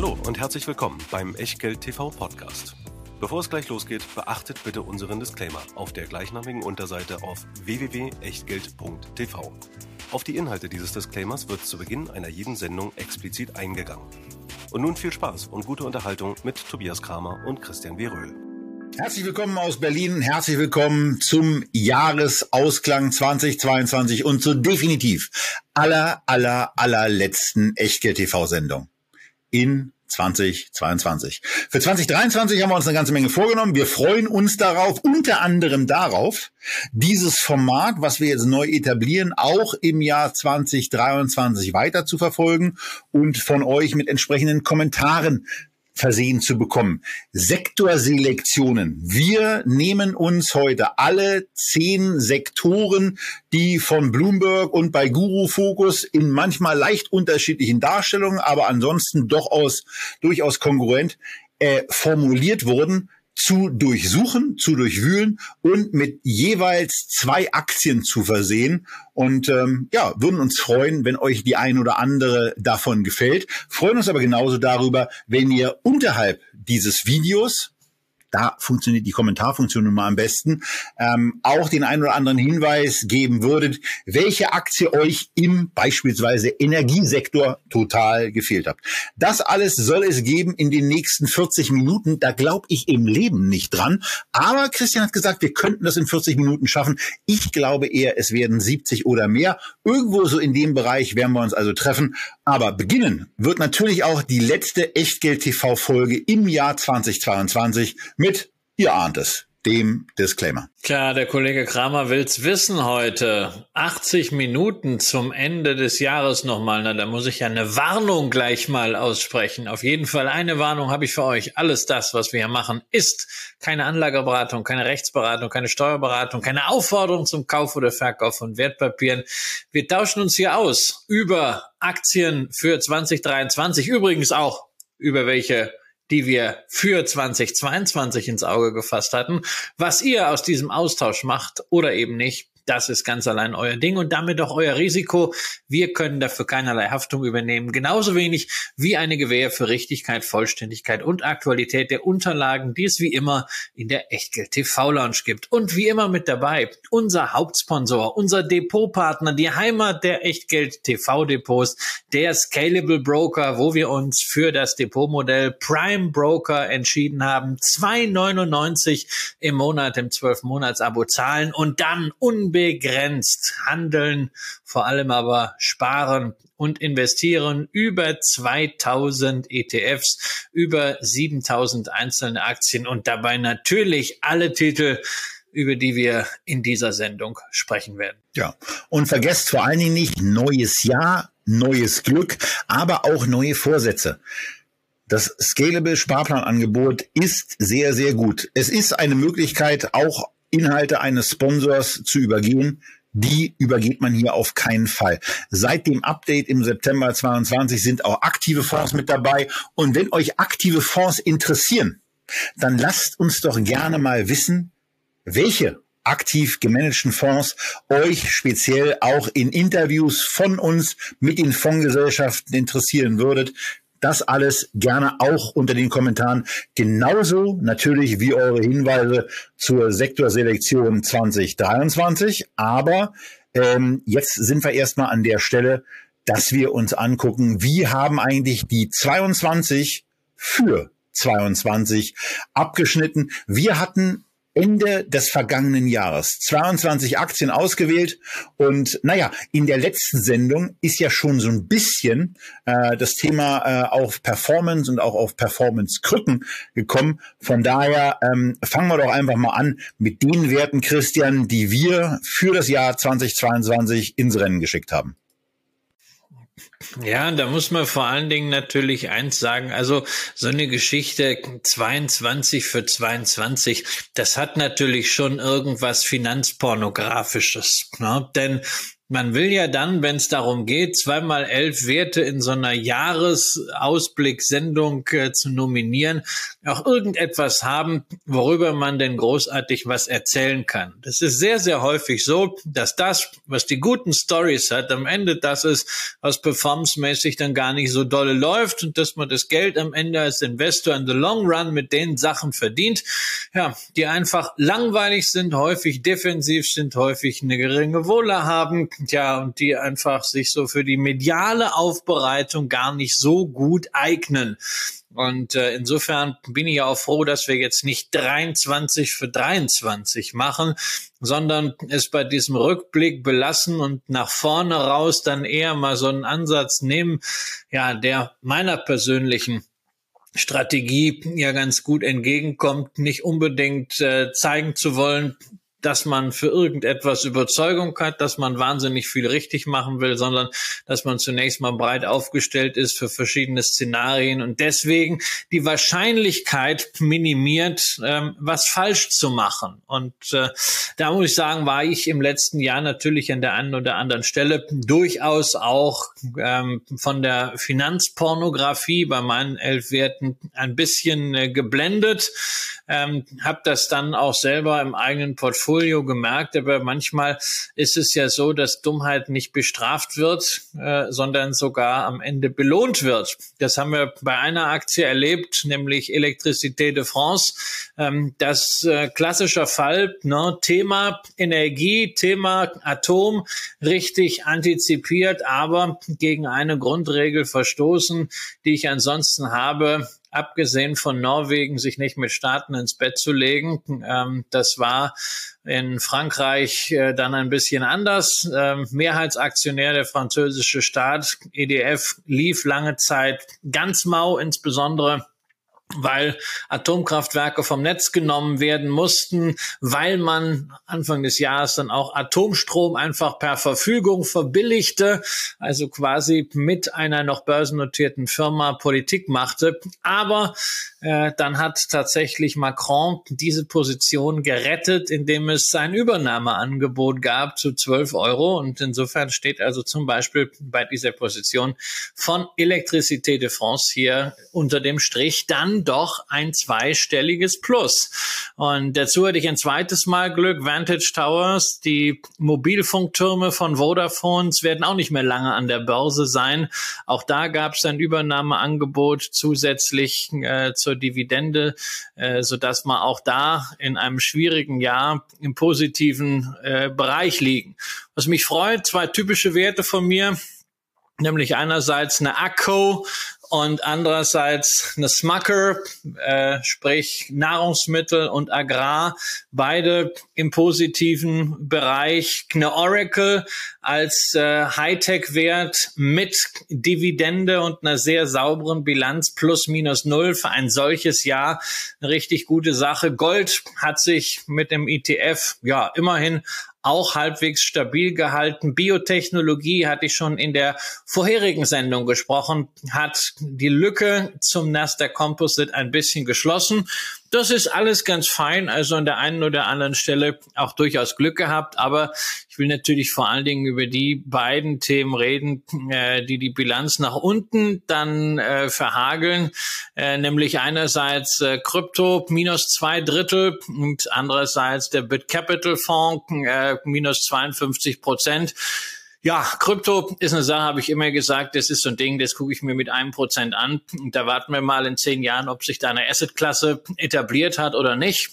Hallo und herzlich willkommen beim Echtgeld TV Podcast. Bevor es gleich losgeht, beachtet bitte unseren Disclaimer auf der gleichnamigen Unterseite auf www.echtgeld.tv. Auf die Inhalte dieses Disclaimers wird zu Beginn einer jeden Sendung explizit eingegangen. Und nun viel Spaß und gute Unterhaltung mit Tobias Kramer und Christian W. Röhl. Herzlich willkommen aus Berlin, herzlich willkommen zum Jahresausklang 2022 und zur definitiv aller, aller, allerletzten Echtgeld-TV-Sendung in 2022. Für 2023 haben wir uns eine ganze Menge vorgenommen. Wir freuen uns darauf, unter anderem darauf, dieses Format, was wir jetzt neu etablieren, auch im Jahr 2023 weiter zu verfolgen und von euch mit entsprechenden Kommentaren versehen zu bekommen. Sektorselektionen. Wir nehmen uns heute alle zehn Sektoren, die von Bloomberg und bei Guru Focus in manchmal leicht unterschiedlichen Darstellungen, aber ansonsten doch aus, durchaus kongruent äh, formuliert wurden zu durchsuchen, zu durchwühlen und mit jeweils zwei Aktien zu versehen. Und ähm, ja, würden uns freuen, wenn euch die ein oder andere davon gefällt. Freuen uns aber genauso darüber, wenn ihr unterhalb dieses Videos da funktioniert die Kommentarfunktion nun mal am besten, ähm, auch den einen oder anderen Hinweis geben würdet, welche Aktie euch im beispielsweise Energiesektor total gefehlt hat. Das alles soll es geben in den nächsten 40 Minuten. Da glaube ich im Leben nicht dran. Aber Christian hat gesagt, wir könnten das in 40 Minuten schaffen. Ich glaube eher, es werden 70 oder mehr. Irgendwo so in dem Bereich werden wir uns also treffen. Aber beginnen wird natürlich auch die letzte Echtgeld-TV-Folge im Jahr 2022 mit, ihr ahnt es, dem Disclaimer. Klar, der Kollege Kramer will's wissen heute. 80 Minuten zum Ende des Jahres nochmal. Na, da muss ich ja eine Warnung gleich mal aussprechen. Auf jeden Fall eine Warnung habe ich für euch. Alles das, was wir hier machen, ist keine Anlageberatung, keine Rechtsberatung, keine Steuerberatung, keine Aufforderung zum Kauf oder Verkauf von Wertpapieren. Wir tauschen uns hier aus über Aktien für 2023. Übrigens auch über welche die wir für 2022 ins Auge gefasst hatten. Was ihr aus diesem Austausch macht oder eben nicht, das ist ganz allein euer Ding und damit auch euer Risiko. Wir können dafür keinerlei Haftung übernehmen. Genauso wenig wie eine Gewähr für Richtigkeit, Vollständigkeit und Aktualität der Unterlagen, die es wie immer in der Echtgeld TV Lounge gibt. Und wie immer mit dabei unser Hauptsponsor, unser Depotpartner, die Heimat der Echtgeld TV Depots, der Scalable Broker, wo wir uns für das Depotmodell Prime Broker entschieden haben. 2,99 im Monat im 12 Monats Abo zahlen und dann unbedingt unbegrenzt handeln, vor allem aber sparen und investieren über 2000 ETFs, über 7000 einzelne Aktien und dabei natürlich alle Titel, über die wir in dieser Sendung sprechen werden. Ja, und vergesst vor allen Dingen nicht neues Jahr, neues Glück, aber auch neue Vorsätze. Das Scalable Sparplanangebot ist sehr, sehr gut. Es ist eine Möglichkeit, auch Inhalte eines Sponsors zu übergehen, die übergeht man hier auf keinen Fall. Seit dem Update im September 22 sind auch aktive Fonds mit dabei. Und wenn euch aktive Fonds interessieren, dann lasst uns doch gerne mal wissen, welche aktiv gemanagten Fonds euch speziell auch in Interviews von uns mit den Fondsgesellschaften interessieren würdet. Das alles gerne auch unter den Kommentaren. Genauso natürlich wie eure Hinweise zur Sektorselektion 2023. Aber ähm, jetzt sind wir erstmal an der Stelle, dass wir uns angucken, wie haben eigentlich die 22 für 22 abgeschnitten. Wir hatten Ende des vergangenen Jahres 22 Aktien ausgewählt und naja, in der letzten Sendung ist ja schon so ein bisschen äh, das Thema äh, auf Performance und auch auf Performance-Krücken gekommen. Von daher ähm, fangen wir doch einfach mal an mit den Werten, Christian, die wir für das Jahr 2022 ins Rennen geschickt haben. Ja, da muss man vor allen Dingen natürlich eins sagen. Also so eine Geschichte 22 für 22, das hat natürlich schon irgendwas Finanzpornografisches. Ne? Denn man will ja dann, wenn es darum geht, zweimal elf Werte in so einer Jahresausblick-Sendung äh, zu nominieren, auch irgendetwas haben, worüber man denn großartig was erzählen kann. Das ist sehr, sehr häufig so, dass das, was die guten Stories hat, am Ende das ist, was performancemäßig dann gar nicht so dolle läuft und dass man das Geld am Ende als Investor in the long run mit den Sachen verdient, ja, die einfach langweilig sind, häufig defensiv sind, häufig eine geringe Wohle haben, ja, und die einfach sich so für die mediale Aufbereitung gar nicht so gut eignen. Und äh, insofern bin ich auch froh, dass wir jetzt nicht 23 für 23 machen, sondern es bei diesem Rückblick belassen und nach vorne raus dann eher mal so einen Ansatz nehmen, ja, der meiner persönlichen Strategie ja ganz gut entgegenkommt, nicht unbedingt äh, zeigen zu wollen, dass man für irgendetwas Überzeugung hat, dass man wahnsinnig viel richtig machen will, sondern dass man zunächst mal breit aufgestellt ist für verschiedene Szenarien und deswegen die Wahrscheinlichkeit minimiert, ähm, was falsch zu machen. Und äh, da muss ich sagen, war ich im letzten Jahr natürlich an der einen oder anderen Stelle durchaus auch ähm, von der Finanzpornografie bei meinen elf Werten ein bisschen äh, geblendet, ähm, habe das dann auch selber im eigenen Portfolio Portfolio gemerkt, aber manchmal ist es ja so, dass Dummheit nicht bestraft wird, äh, sondern sogar am Ende belohnt wird. Das haben wir bei einer Aktie erlebt, nämlich Electricité de France. Ähm, das äh, klassischer Fall, ne, Thema Energie, Thema Atom, richtig antizipiert, aber gegen eine Grundregel verstoßen, die ich ansonsten habe, abgesehen von Norwegen, sich nicht mit Staaten ins Bett zu legen. Ähm, das war in Frankreich äh, dann ein bisschen anders. Ähm, Mehrheitsaktionär der französische Staat, EDF, lief lange Zeit ganz mau, insbesondere weil Atomkraftwerke vom Netz genommen werden mussten, weil man Anfang des Jahres dann auch Atomstrom einfach per Verfügung verbilligte, also quasi mit einer noch börsennotierten Firma Politik machte. Aber äh, dann hat tatsächlich Macron diese Position gerettet, indem es ein Übernahmeangebot gab zu 12 Euro. Und insofern steht also zum Beispiel bei dieser Position von Electricité de France hier unter dem Strich dann doch ein zweistelliges Plus. Und dazu hatte ich ein zweites Mal Glück. Vantage Towers, die Mobilfunktürme von Vodafones werden auch nicht mehr lange an der Börse sein. Auch da gab es ein Übernahmeangebot zusätzlich äh, zur Dividende, äh, so dass man auch da in einem schwierigen Jahr im positiven äh, Bereich liegen. Was mich freut, zwei typische Werte von mir nämlich einerseits eine Akko und andererseits eine Smucker, äh, sprich Nahrungsmittel und Agrar, beide im positiven Bereich. Eine Oracle als äh, Hightech-Wert mit Dividende und einer sehr sauberen Bilanz plus minus null für ein solches Jahr eine richtig gute Sache. Gold hat sich mit dem ETF ja immerhin auch halbwegs stabil gehalten. Biotechnologie hatte ich schon in der vorherigen Sendung gesprochen, hat die Lücke zum Nasdaq Composite ein bisschen geschlossen. Das ist alles ganz fein, also an der einen oder anderen Stelle auch durchaus Glück gehabt, aber ich will natürlich vor allen Dingen über die beiden Themen reden, äh, die die Bilanz nach unten dann äh, verhageln, äh, nämlich einerseits äh, Krypto minus zwei Drittel und andererseits der BitCapital Fonds äh, minus 52 Prozent. Ja, Krypto ist eine Sache, habe ich immer gesagt, das ist so ein Ding, das gucke ich mir mit einem Prozent an. Und da warten wir mal in zehn Jahren, ob sich da eine Assetklasse etabliert hat oder nicht.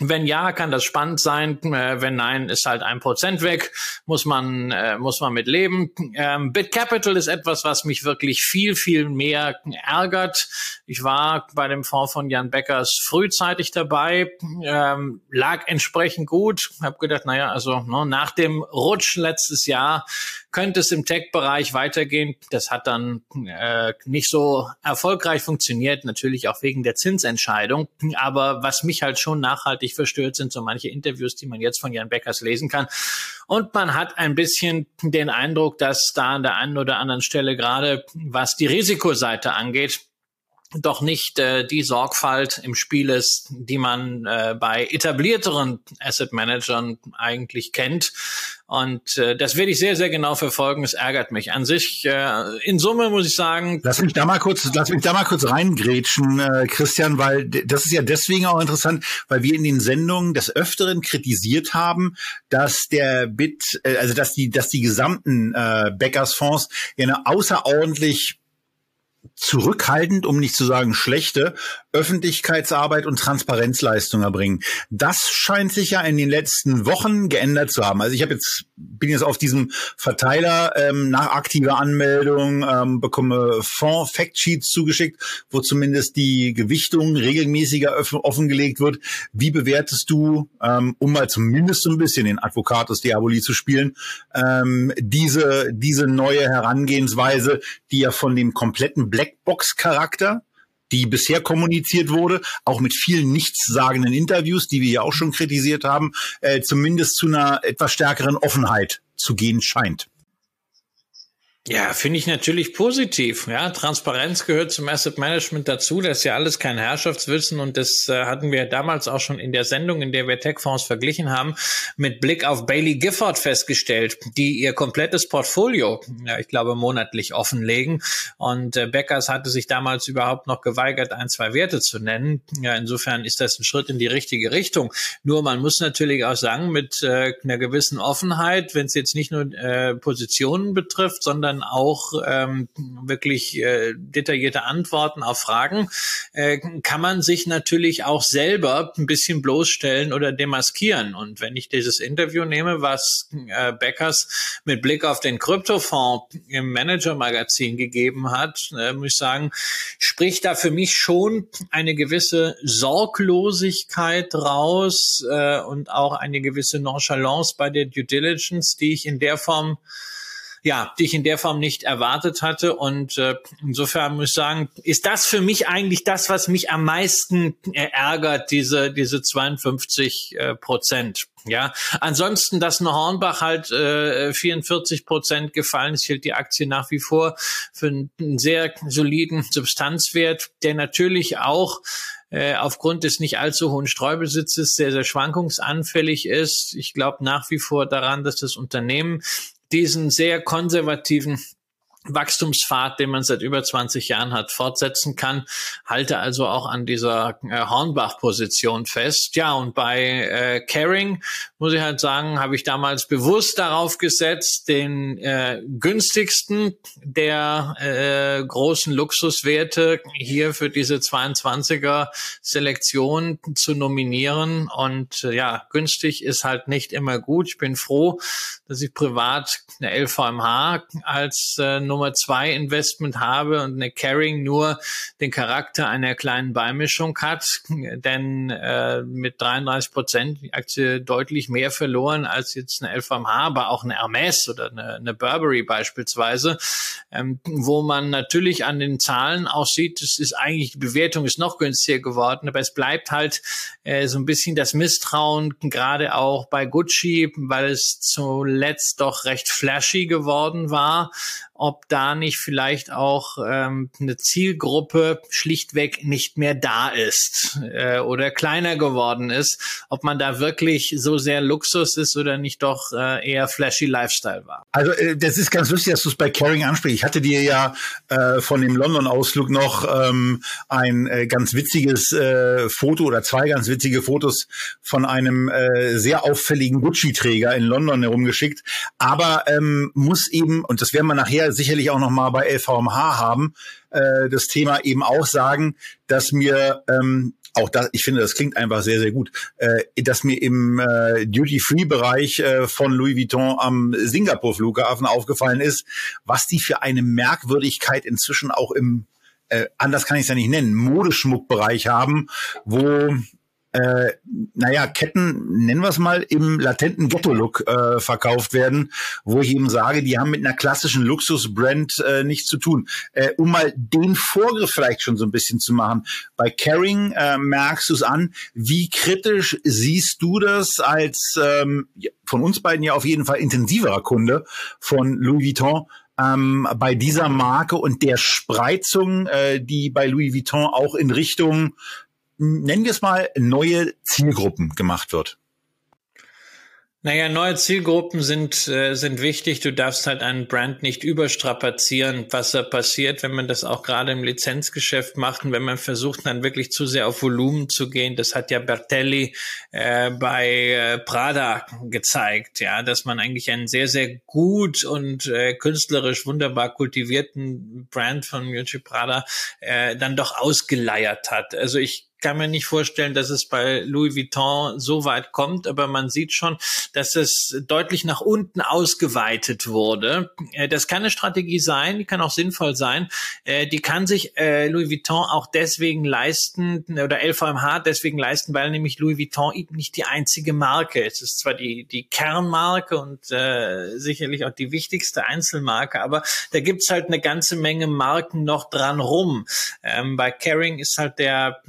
Wenn ja, kann das spannend sein. Äh, wenn nein, ist halt ein Prozent weg. Muss man, äh, muss man mit leben. Ähm, BitCapital ist etwas, was mich wirklich viel, viel mehr ärgert. Ich war bei dem Fonds von Jan Beckers frühzeitig dabei, ähm, lag entsprechend gut. Hab gedacht, naja, also ne, nach dem Rutsch letztes Jahr könnte es im Tech-Bereich weitergehen. Das hat dann äh, nicht so erfolgreich funktioniert, natürlich auch wegen der Zinsentscheidung. Aber was mich halt schon nachhaltig verstört, sind so manche Interviews, die man jetzt von Jan Beckers lesen kann. Und man hat ein bisschen den Eindruck, dass da an der einen oder anderen Stelle gerade, was die Risikoseite angeht, doch nicht äh, die Sorgfalt im Spiel ist, die man äh, bei etablierteren Asset Managern eigentlich kennt. Und äh, das werde ich sehr, sehr genau verfolgen. Es ärgert mich an sich. Äh, in Summe muss ich sagen. Lass mich da mal kurz, lass mich da mal kurz reingrätschen, äh, Christian, weil das ist ja deswegen auch interessant, weil wir in den Sendungen des Öfteren kritisiert haben, dass der Bit, äh, also dass die, dass die gesamten äh, Bäckersfonds ja eine außerordentlich zurückhaltend, um nicht zu sagen schlechte, Öffentlichkeitsarbeit und Transparenzleistung erbringen. Das scheint sich ja in den letzten Wochen geändert zu haben. Also ich habe jetzt bin jetzt auf diesem Verteiler ähm, nach aktiver Anmeldung ähm, bekomme Fonds Factsheets zugeschickt, wo zumindest die Gewichtung regelmäßiger offengelegt wird. Wie bewertest du, ähm, um mal zumindest so ein bisschen den Advocatus Diaboli zu spielen, ähm, diese diese neue Herangehensweise, die ja von dem kompletten Blackbox-Charakter die bisher kommuniziert wurde, auch mit vielen nichtssagenden Interviews, die wir ja auch schon kritisiert haben, äh, zumindest zu einer etwas stärkeren Offenheit zu gehen scheint. Ja, finde ich natürlich positiv. Ja, Transparenz gehört zum Asset Management dazu. Das ist ja alles kein Herrschaftswissen und das äh, hatten wir damals auch schon in der Sendung, in der wir Tech-Fonds verglichen haben, mit Blick auf Bailey Gifford festgestellt, die ihr komplettes Portfolio, ja, ich glaube, monatlich offenlegen. Und äh, Beckers hatte sich damals überhaupt noch geweigert, ein, zwei Werte zu nennen. Ja, insofern ist das ein Schritt in die richtige Richtung. Nur man muss natürlich auch sagen, mit äh, einer gewissen Offenheit, wenn es jetzt nicht nur äh, Positionen betrifft, sondern dann auch ähm, wirklich äh, detaillierte Antworten auf Fragen, äh, kann man sich natürlich auch selber ein bisschen bloßstellen oder demaskieren. Und wenn ich dieses Interview nehme, was äh, Beckers mit Blick auf den Kryptofonds im Manager-Magazin gegeben hat, äh, muss ich sagen, spricht da für mich schon eine gewisse Sorglosigkeit raus äh, und auch eine gewisse Nonchalance bei der Due Diligence, die ich in der Form ja, die ich in der Form nicht erwartet hatte. Und äh, insofern muss ich sagen, ist das für mich eigentlich das, was mich am meisten äh, ärgert, diese, diese 52 äh, Prozent. Ja, ansonsten, dass eine Hornbach halt äh, 44 Prozent gefallen ist, hält die Aktie nach wie vor für einen sehr soliden Substanzwert, der natürlich auch äh, aufgrund des nicht allzu hohen Streubesitzes sehr, sehr schwankungsanfällig ist. Ich glaube nach wie vor daran, dass das Unternehmen diesen sehr konservativen Wachstumspfad, den man seit über 20 Jahren hat, fortsetzen kann. Halte also auch an dieser äh, Hornbach-Position fest. Ja, und bei äh, Caring muss ich halt sagen, habe ich damals bewusst darauf gesetzt, den äh, günstigsten der äh, großen Luxuswerte hier für diese 22er Selektion zu nominieren. Und äh, ja, günstig ist halt nicht immer gut. Ich bin froh, dass ich privat eine LVMH als äh, Nummer zwei Investment habe und eine Caring nur den Charakter einer kleinen Beimischung hat, denn äh, mit 33 Prozent die Aktie deutlich mehr verloren als jetzt eine LVMH, aber auch eine Hermes oder eine, eine Burberry beispielsweise, ähm, wo man natürlich an den Zahlen auch sieht, es ist eigentlich, die Bewertung ist noch günstiger geworden, aber es bleibt halt äh, so ein bisschen das Misstrauen, gerade auch bei Gucci, weil es zuletzt doch recht flashy geworden war ob da nicht vielleicht auch ähm, eine Zielgruppe schlichtweg nicht mehr da ist äh, oder kleiner geworden ist, ob man da wirklich so sehr Luxus ist oder nicht doch äh, eher flashy Lifestyle war. Also äh, das ist ganz lustig, dass du es bei Caring ansprichst. Ich hatte dir ja äh, von dem London-Ausflug noch ähm, ein äh, ganz witziges äh, Foto oder zwei ganz witzige Fotos von einem äh, sehr auffälligen Gucci-Träger in London herumgeschickt. Aber ähm, muss eben, und das werden wir nachher sicherlich auch noch mal bei LVMH haben, äh, das Thema eben auch sagen, dass mir ähm, auch da, ich finde, das klingt einfach sehr, sehr gut, äh, dass mir im äh, Duty-Free-Bereich äh, von Louis Vuitton am Singapur-Flughafen aufgefallen ist, was die für eine Merkwürdigkeit inzwischen auch im, äh, anders kann ich es ja nicht nennen, Modeschmuckbereich haben, wo äh, naja, Ketten, nennen wir es mal, im latenten Ghetto-Look äh, verkauft werden, wo ich eben sage, die haben mit einer klassischen Luxus-Brand äh, nichts zu tun. Äh, um mal den Vorgriff vielleicht schon so ein bisschen zu machen. Bei Caring äh, merkst du es an. Wie kritisch siehst du das als ähm, von uns beiden ja auf jeden Fall intensiverer Kunde von Louis Vuitton? ähm, bei dieser Marke und der Spreizung, äh, die bei Louis Vuitton auch in Richtung, nennen wir es mal, neue Zielgruppen gemacht wird? Naja, neue Zielgruppen sind, äh, sind wichtig. Du darfst halt einen Brand nicht überstrapazieren, was da passiert, wenn man das auch gerade im Lizenzgeschäft macht und wenn man versucht, dann wirklich zu sehr auf Volumen zu gehen. Das hat ja Bertelli äh, bei äh, Prada gezeigt, ja, dass man eigentlich einen sehr, sehr gut und äh, künstlerisch wunderbar kultivierten Brand von Miucci Prada äh, dann doch ausgeleiert hat. Also ich kann mir nicht vorstellen, dass es bei Louis Vuitton so weit kommt, aber man sieht schon, dass es deutlich nach unten ausgeweitet wurde. Äh, das kann eine Strategie sein, die kann auch sinnvoll sein. Äh, die kann sich äh, Louis Vuitton auch deswegen leisten oder LVMH deswegen leisten, weil nämlich Louis Vuitton eben nicht die einzige Marke. Es ist zwar die, die Kernmarke und äh, sicherlich auch die wichtigste Einzelmarke, aber da gibt's halt eine ganze Menge Marken noch dran rum. Ähm, bei Caring ist halt der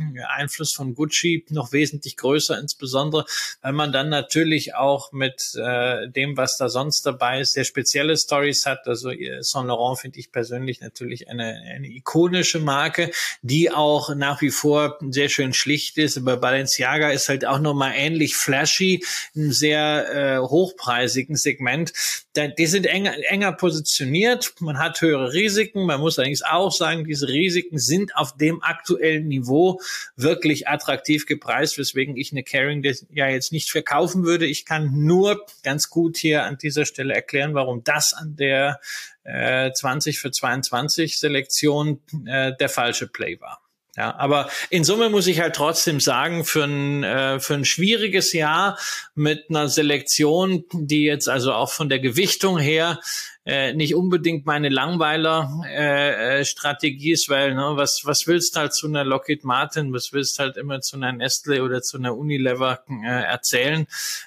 Einfluss von Gucci noch wesentlich größer, insbesondere weil man dann natürlich auch mit äh, dem, was da sonst dabei ist, sehr spezielle Stories hat. Also Saint Laurent finde ich persönlich natürlich eine, eine ikonische Marke, die auch nach wie vor sehr schön schlicht ist. Aber Balenciaga ist halt auch nochmal ähnlich flashy, im sehr äh, hochpreisigen Segment. Die sind enger, enger positioniert, man hat höhere Risiken. Man muss allerdings auch sagen, diese Risiken sind auf dem aktuellen Niveau wirklich wirklich attraktiv gepreist, weswegen ich eine Caring ja jetzt nicht verkaufen würde. Ich kann nur ganz gut hier an dieser Stelle erklären, warum das an der äh, 20 für 22 Selektion äh, der falsche Play war. Ja, aber in Summe muss ich halt trotzdem sagen, für ein, äh, für ein schwieriges Jahr mit einer Selektion, die jetzt also auch von der Gewichtung her äh, nicht unbedingt meine Langweiler-Strategie äh, äh ist, weil ne, was, was willst halt zu einer Lockheed Martin, was willst halt immer zu einer Nestle oder zu einer Unilever äh, erzählen.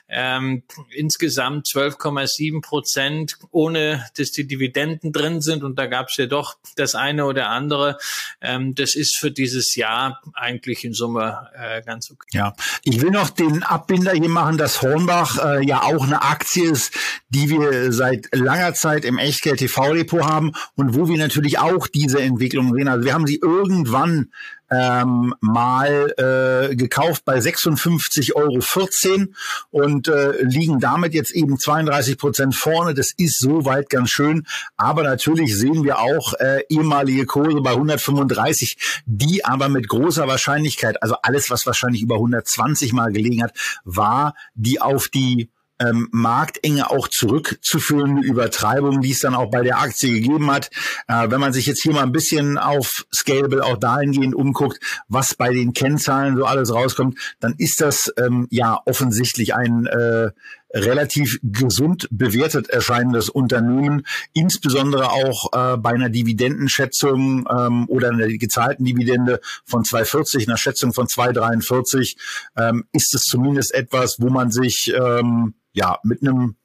Ähm, insgesamt 12,7 Prozent, ohne dass die Dividenden drin sind und da gab es ja doch das eine oder andere. Ähm, das ist für dieses Jahr eigentlich in Summe äh, ganz okay. Ja, ich will noch den Abbinder hier machen, dass Hornbach äh, ja auch eine Aktie ist, die wir seit langer Zeit im Echtgeld TV Depot haben und wo wir natürlich auch diese Entwicklung sehen. Also wir haben sie irgendwann ähm, mal äh, gekauft bei 56,14 Euro und äh, liegen damit jetzt eben 32 Prozent vorne. Das ist soweit ganz schön. Aber natürlich sehen wir auch äh, ehemalige Kurse bei 135, die aber mit großer Wahrscheinlichkeit, also alles, was wahrscheinlich über 120 mal gelegen hat, war die auf die ähm, Marktenge auch zurückzuführen, Übertreibung, die es dann auch bei der Aktie gegeben hat. Äh, wenn man sich jetzt hier mal ein bisschen auf Scalable auch dahingehend umguckt, was bei den Kennzahlen so alles rauskommt, dann ist das ähm, ja offensichtlich ein äh, relativ gesund bewertet erscheinendes Unternehmen, insbesondere auch äh, bei einer Dividendenschätzung ähm, oder einer gezahlten Dividende von 2,40, einer Schätzung von 2,43, ähm, ist es zumindest etwas, wo man sich ähm, ja mit einem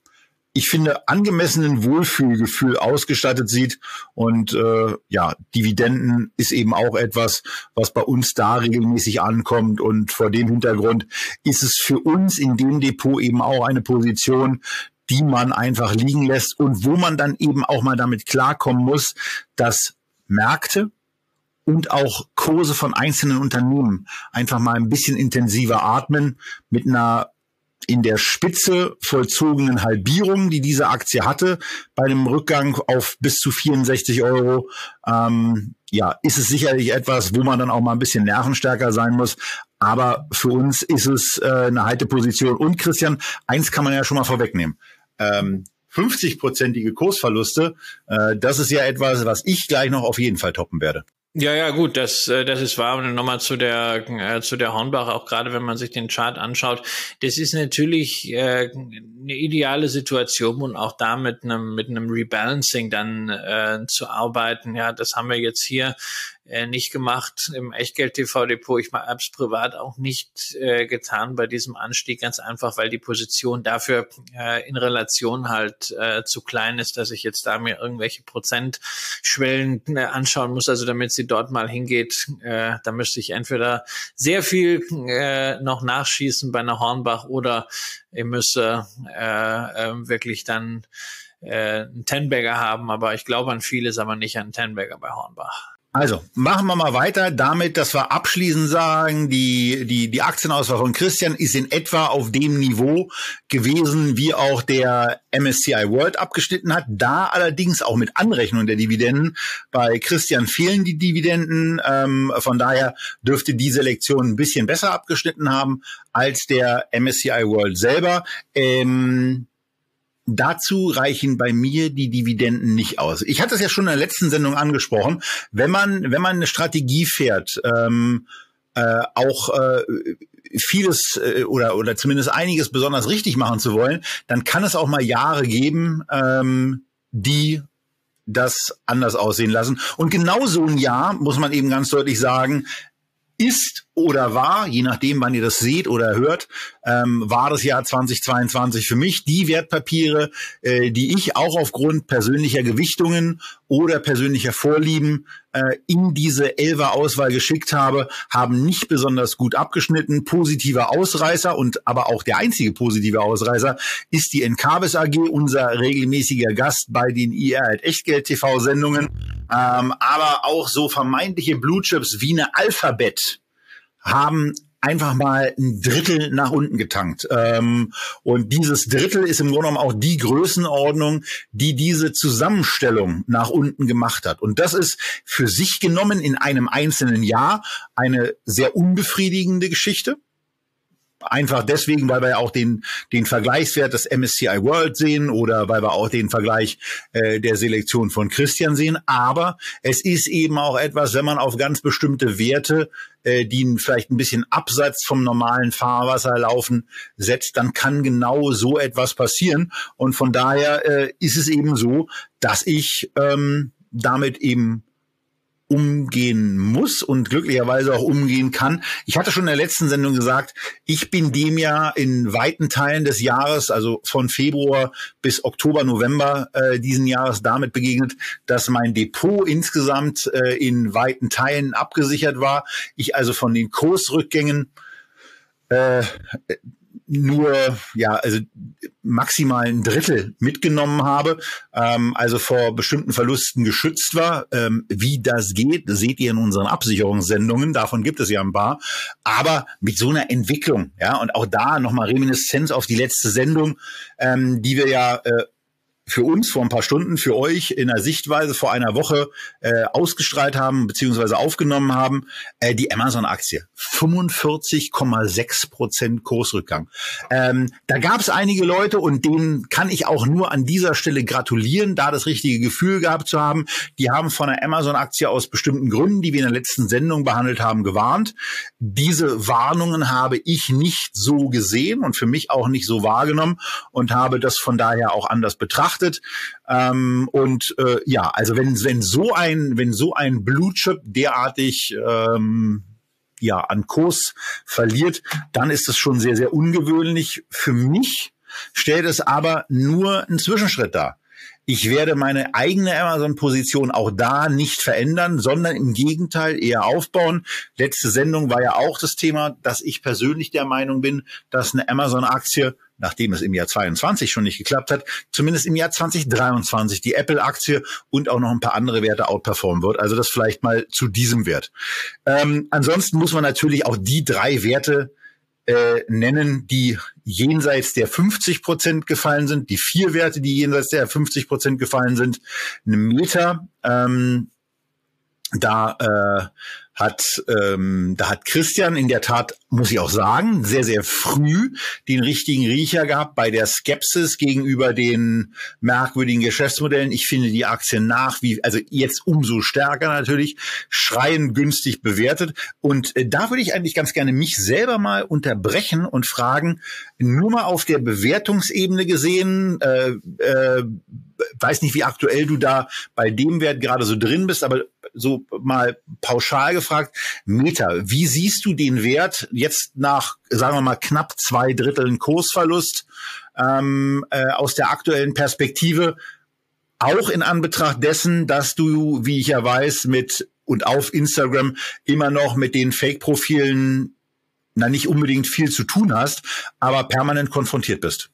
ich finde, angemessenen Wohlfühlgefühl ausgestattet sieht. Und äh, ja, Dividenden ist eben auch etwas, was bei uns da regelmäßig ankommt. Und vor dem Hintergrund ist es für uns in dem Depot eben auch eine Position, die man einfach liegen lässt und wo man dann eben auch mal damit klarkommen muss, dass Märkte und auch Kurse von einzelnen Unternehmen einfach mal ein bisschen intensiver atmen mit einer in der Spitze vollzogenen Halbierung, die diese Aktie hatte, bei einem Rückgang auf bis zu 64 Euro, ähm, ja, ist es sicherlich etwas, wo man dann auch mal ein bisschen nervenstärker sein muss. Aber für uns ist es äh, eine heite Position. Und Christian, eins kann man ja schon mal vorwegnehmen. Ähm, 50-prozentige Kursverluste, äh, das ist ja etwas, was ich gleich noch auf jeden Fall toppen werde. Ja, ja, gut, das, äh, das ist wahr. Und nochmal zu der, äh, zu der Hornbach, auch gerade wenn man sich den Chart anschaut. Das ist natürlich äh, eine ideale Situation und auch da mit einem, mit einem Rebalancing dann äh, zu arbeiten. Ja, das haben wir jetzt hier äh, nicht gemacht im Echtgeld-TV-Depot. Ich habe es privat auch nicht äh, getan bei diesem Anstieg, ganz einfach, weil die Position dafür äh, in Relation halt äh, zu klein ist, dass ich jetzt da mir irgendwelche Prozentschwellen äh, anschauen muss. Also damit sie dort mal hingeht, äh, da müsste ich entweder sehr viel äh, noch nachschießen bei einer Hornbach oder ich müsse äh, äh, wirklich dann äh, einen Tenbagger haben, aber ich glaube an vieles, aber nicht an Tenbagger bei Hornbach. Also, machen wir mal weiter damit, dass wir abschließend sagen, die, die, die Aktienauswahl von Christian ist in etwa auf dem Niveau gewesen, wie auch der MSCI World abgeschnitten hat. Da allerdings auch mit Anrechnung der Dividenden. Bei Christian fehlen die Dividenden. Ähm, von daher dürfte die Selektion ein bisschen besser abgeschnitten haben als der MSCI World selber. Ähm, Dazu reichen bei mir die Dividenden nicht aus. Ich hatte es ja schon in der letzten Sendung angesprochen. Wenn man, wenn man eine Strategie fährt, ähm, äh, auch äh, vieles äh, oder oder zumindest einiges besonders richtig machen zu wollen, dann kann es auch mal Jahre geben, ähm, die das anders aussehen lassen. Und genau so ein Jahr, muss man eben ganz deutlich sagen, ist oder war, je nachdem, wann ihr das seht oder hört, ähm, war das Jahr 2022 für mich. Die Wertpapiere, äh, die ich auch aufgrund persönlicher Gewichtungen oder persönlicher Vorlieben äh, in diese Elfer-Auswahl geschickt habe, haben nicht besonders gut abgeschnitten. Positiver Ausreißer und aber auch der einzige positive Ausreißer ist die Encarvis AG, unser regelmäßiger Gast bei den IR Echtgeld TV-Sendungen. Ähm, aber auch so vermeintliche Blue Chips wie eine Alphabet haben einfach mal ein Drittel nach unten getankt. Ähm, und dieses Drittel ist im Grunde genommen auch die Größenordnung, die diese Zusammenstellung nach unten gemacht hat. Und das ist für sich genommen in einem einzelnen Jahr eine sehr unbefriedigende Geschichte. Einfach deswegen, weil wir auch den, den Vergleichswert des MSCI World sehen oder weil wir auch den Vergleich äh, der Selektion von Christian sehen. Aber es ist eben auch etwas, wenn man auf ganz bestimmte Werte, äh, die vielleicht ein bisschen abseits vom normalen Fahrwasser laufen, setzt, dann kann genau so etwas passieren. Und von daher äh, ist es eben so, dass ich ähm, damit eben umgehen muss und glücklicherweise auch umgehen kann. Ich hatte schon in der letzten Sendung gesagt, ich bin dem ja in weiten Teilen des Jahres, also von Februar bis Oktober, November äh, diesen Jahres damit begegnet, dass mein Depot insgesamt äh, in weiten Teilen abgesichert war. Ich also von den Kursrückgängen äh, nur ja also maximal ein Drittel mitgenommen habe, ähm, also vor bestimmten Verlusten geschützt war. Ähm, wie das geht, seht ihr in unseren Absicherungssendungen. Davon gibt es ja ein paar. Aber mit so einer Entwicklung, ja und auch da nochmal Reminiszenz auf die letzte Sendung, ähm, die wir ja äh, für uns vor ein paar Stunden, für euch in der Sichtweise vor einer Woche äh, ausgestrahlt haben beziehungsweise aufgenommen haben, äh, die Amazon-Aktie. 45,6 Prozent Kursrückgang. Ähm, da gab es einige Leute und denen kann ich auch nur an dieser Stelle gratulieren, da das richtige Gefühl gehabt zu haben. Die haben von der Amazon-Aktie aus bestimmten Gründen, die wir in der letzten Sendung behandelt haben, gewarnt. Diese Warnungen habe ich nicht so gesehen und für mich auch nicht so wahrgenommen und habe das von daher auch anders betrachtet betrachtet. Ähm, und äh, ja, also wenn, wenn so ein, wenn so ein Blue Chip derartig ähm, ja, an Kurs verliert, dann ist das schon sehr, sehr ungewöhnlich. Für mich stellt es aber nur einen Zwischenschritt dar. Ich werde meine eigene Amazon-Position auch da nicht verändern, sondern im Gegenteil eher aufbauen. Letzte Sendung war ja auch das Thema, dass ich persönlich der Meinung bin, dass eine Amazon-Aktie nachdem es im Jahr 22 schon nicht geklappt hat, zumindest im Jahr 2023 die Apple-Aktie und auch noch ein paar andere Werte outperformen wird. Also das vielleicht mal zu diesem Wert. Ähm, ansonsten muss man natürlich auch die drei Werte äh, nennen, die jenseits der 50 Prozent gefallen sind, die vier Werte, die jenseits der 50 Prozent gefallen sind. Eine Meta, ähm, da äh, hat ähm, da hat Christian in der Tat muss ich auch sagen sehr sehr früh den richtigen Riecher gehabt bei der Skepsis gegenüber den merkwürdigen Geschäftsmodellen. Ich finde die Aktien nach wie also jetzt umso stärker natürlich schreien günstig bewertet und äh, da würde ich eigentlich ganz gerne mich selber mal unterbrechen und fragen nur mal auf der Bewertungsebene gesehen äh, äh, weiß nicht wie aktuell du da bei dem Wert gerade so drin bist, aber so mal pauschal gefragt, Meta, wie siehst du den Wert jetzt nach, sagen wir mal, knapp zwei Dritteln Kursverlust ähm, äh, aus der aktuellen Perspektive? Auch in Anbetracht dessen, dass du, wie ich ja weiß, mit und auf Instagram immer noch mit den Fake-Profilen na nicht unbedingt viel zu tun hast, aber permanent konfrontiert bist.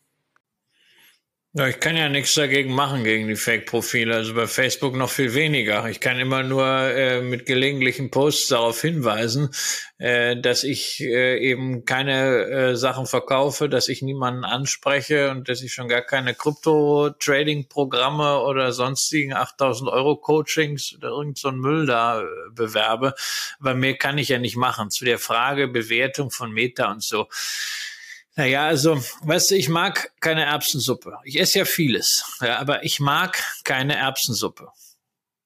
Ja, ich kann ja nichts dagegen machen, gegen die Fake-Profile. Also bei Facebook noch viel weniger. Ich kann immer nur äh, mit gelegentlichen Posts darauf hinweisen, äh, dass ich äh, eben keine äh, Sachen verkaufe, dass ich niemanden anspreche und dass ich schon gar keine Krypto-Trading-Programme oder sonstigen 8000 Euro Coachings oder irgend so Müll da äh, bewerbe. Bei mir kann ich ja nicht machen. Zu der Frage Bewertung von Meta und so naja, also, weißt du, ich mag keine Erbsensuppe. Ich esse ja vieles, ja, aber ich mag keine Erbsensuppe.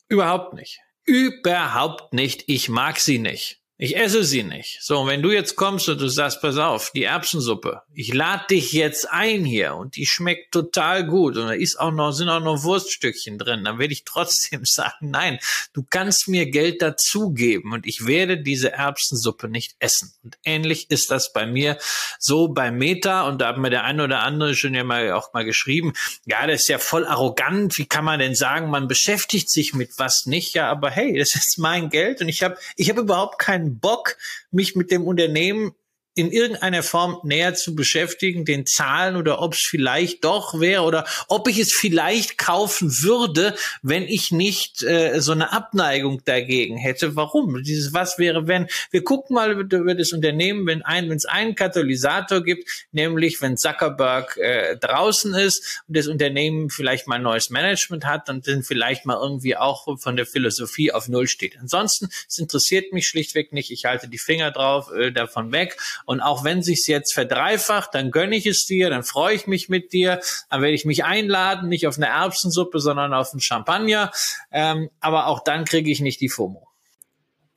Überhaupt nicht. Überhaupt nicht. Ich mag sie nicht. Ich esse sie nicht. So, und wenn du jetzt kommst und du sagst, pass auf, die Erbsensuppe, ich lade dich jetzt ein hier und die schmeckt total gut und da ist auch noch, sind auch noch Wurststückchen drin, dann werde ich trotzdem sagen, nein, du kannst mir Geld dazugeben und ich werde diese Erbsensuppe nicht essen. Und ähnlich ist das bei mir so bei Meta und da hat mir der eine oder andere schon ja mal auch mal geschrieben, ja, das ist ja voll arrogant, wie kann man denn sagen, man beschäftigt sich mit was nicht? Ja, aber hey, das ist mein Geld und ich habe ich habe überhaupt keinen Bock, mich mit dem Unternehmen in irgendeiner Form näher zu beschäftigen, den Zahlen oder ob es vielleicht doch wäre oder ob ich es vielleicht kaufen würde, wenn ich nicht äh, so eine Abneigung dagegen hätte. Warum? Dieses Was wäre, wenn wir gucken mal über das Unternehmen, wenn ein, wenn es einen Katalysator gibt, nämlich wenn Zuckerberg äh, draußen ist und das Unternehmen vielleicht mal neues Management hat und dann vielleicht mal irgendwie auch von der Philosophie auf Null steht. Ansonsten, es interessiert mich schlichtweg nicht. Ich halte die Finger drauf äh, davon weg und auch wenn sich's jetzt verdreifacht, dann gönne ich es dir, dann freue ich mich mit dir, dann werde ich mich einladen, nicht auf eine Erbsensuppe, sondern auf einen Champagner. Ähm, aber auch dann kriege ich nicht die FOMO.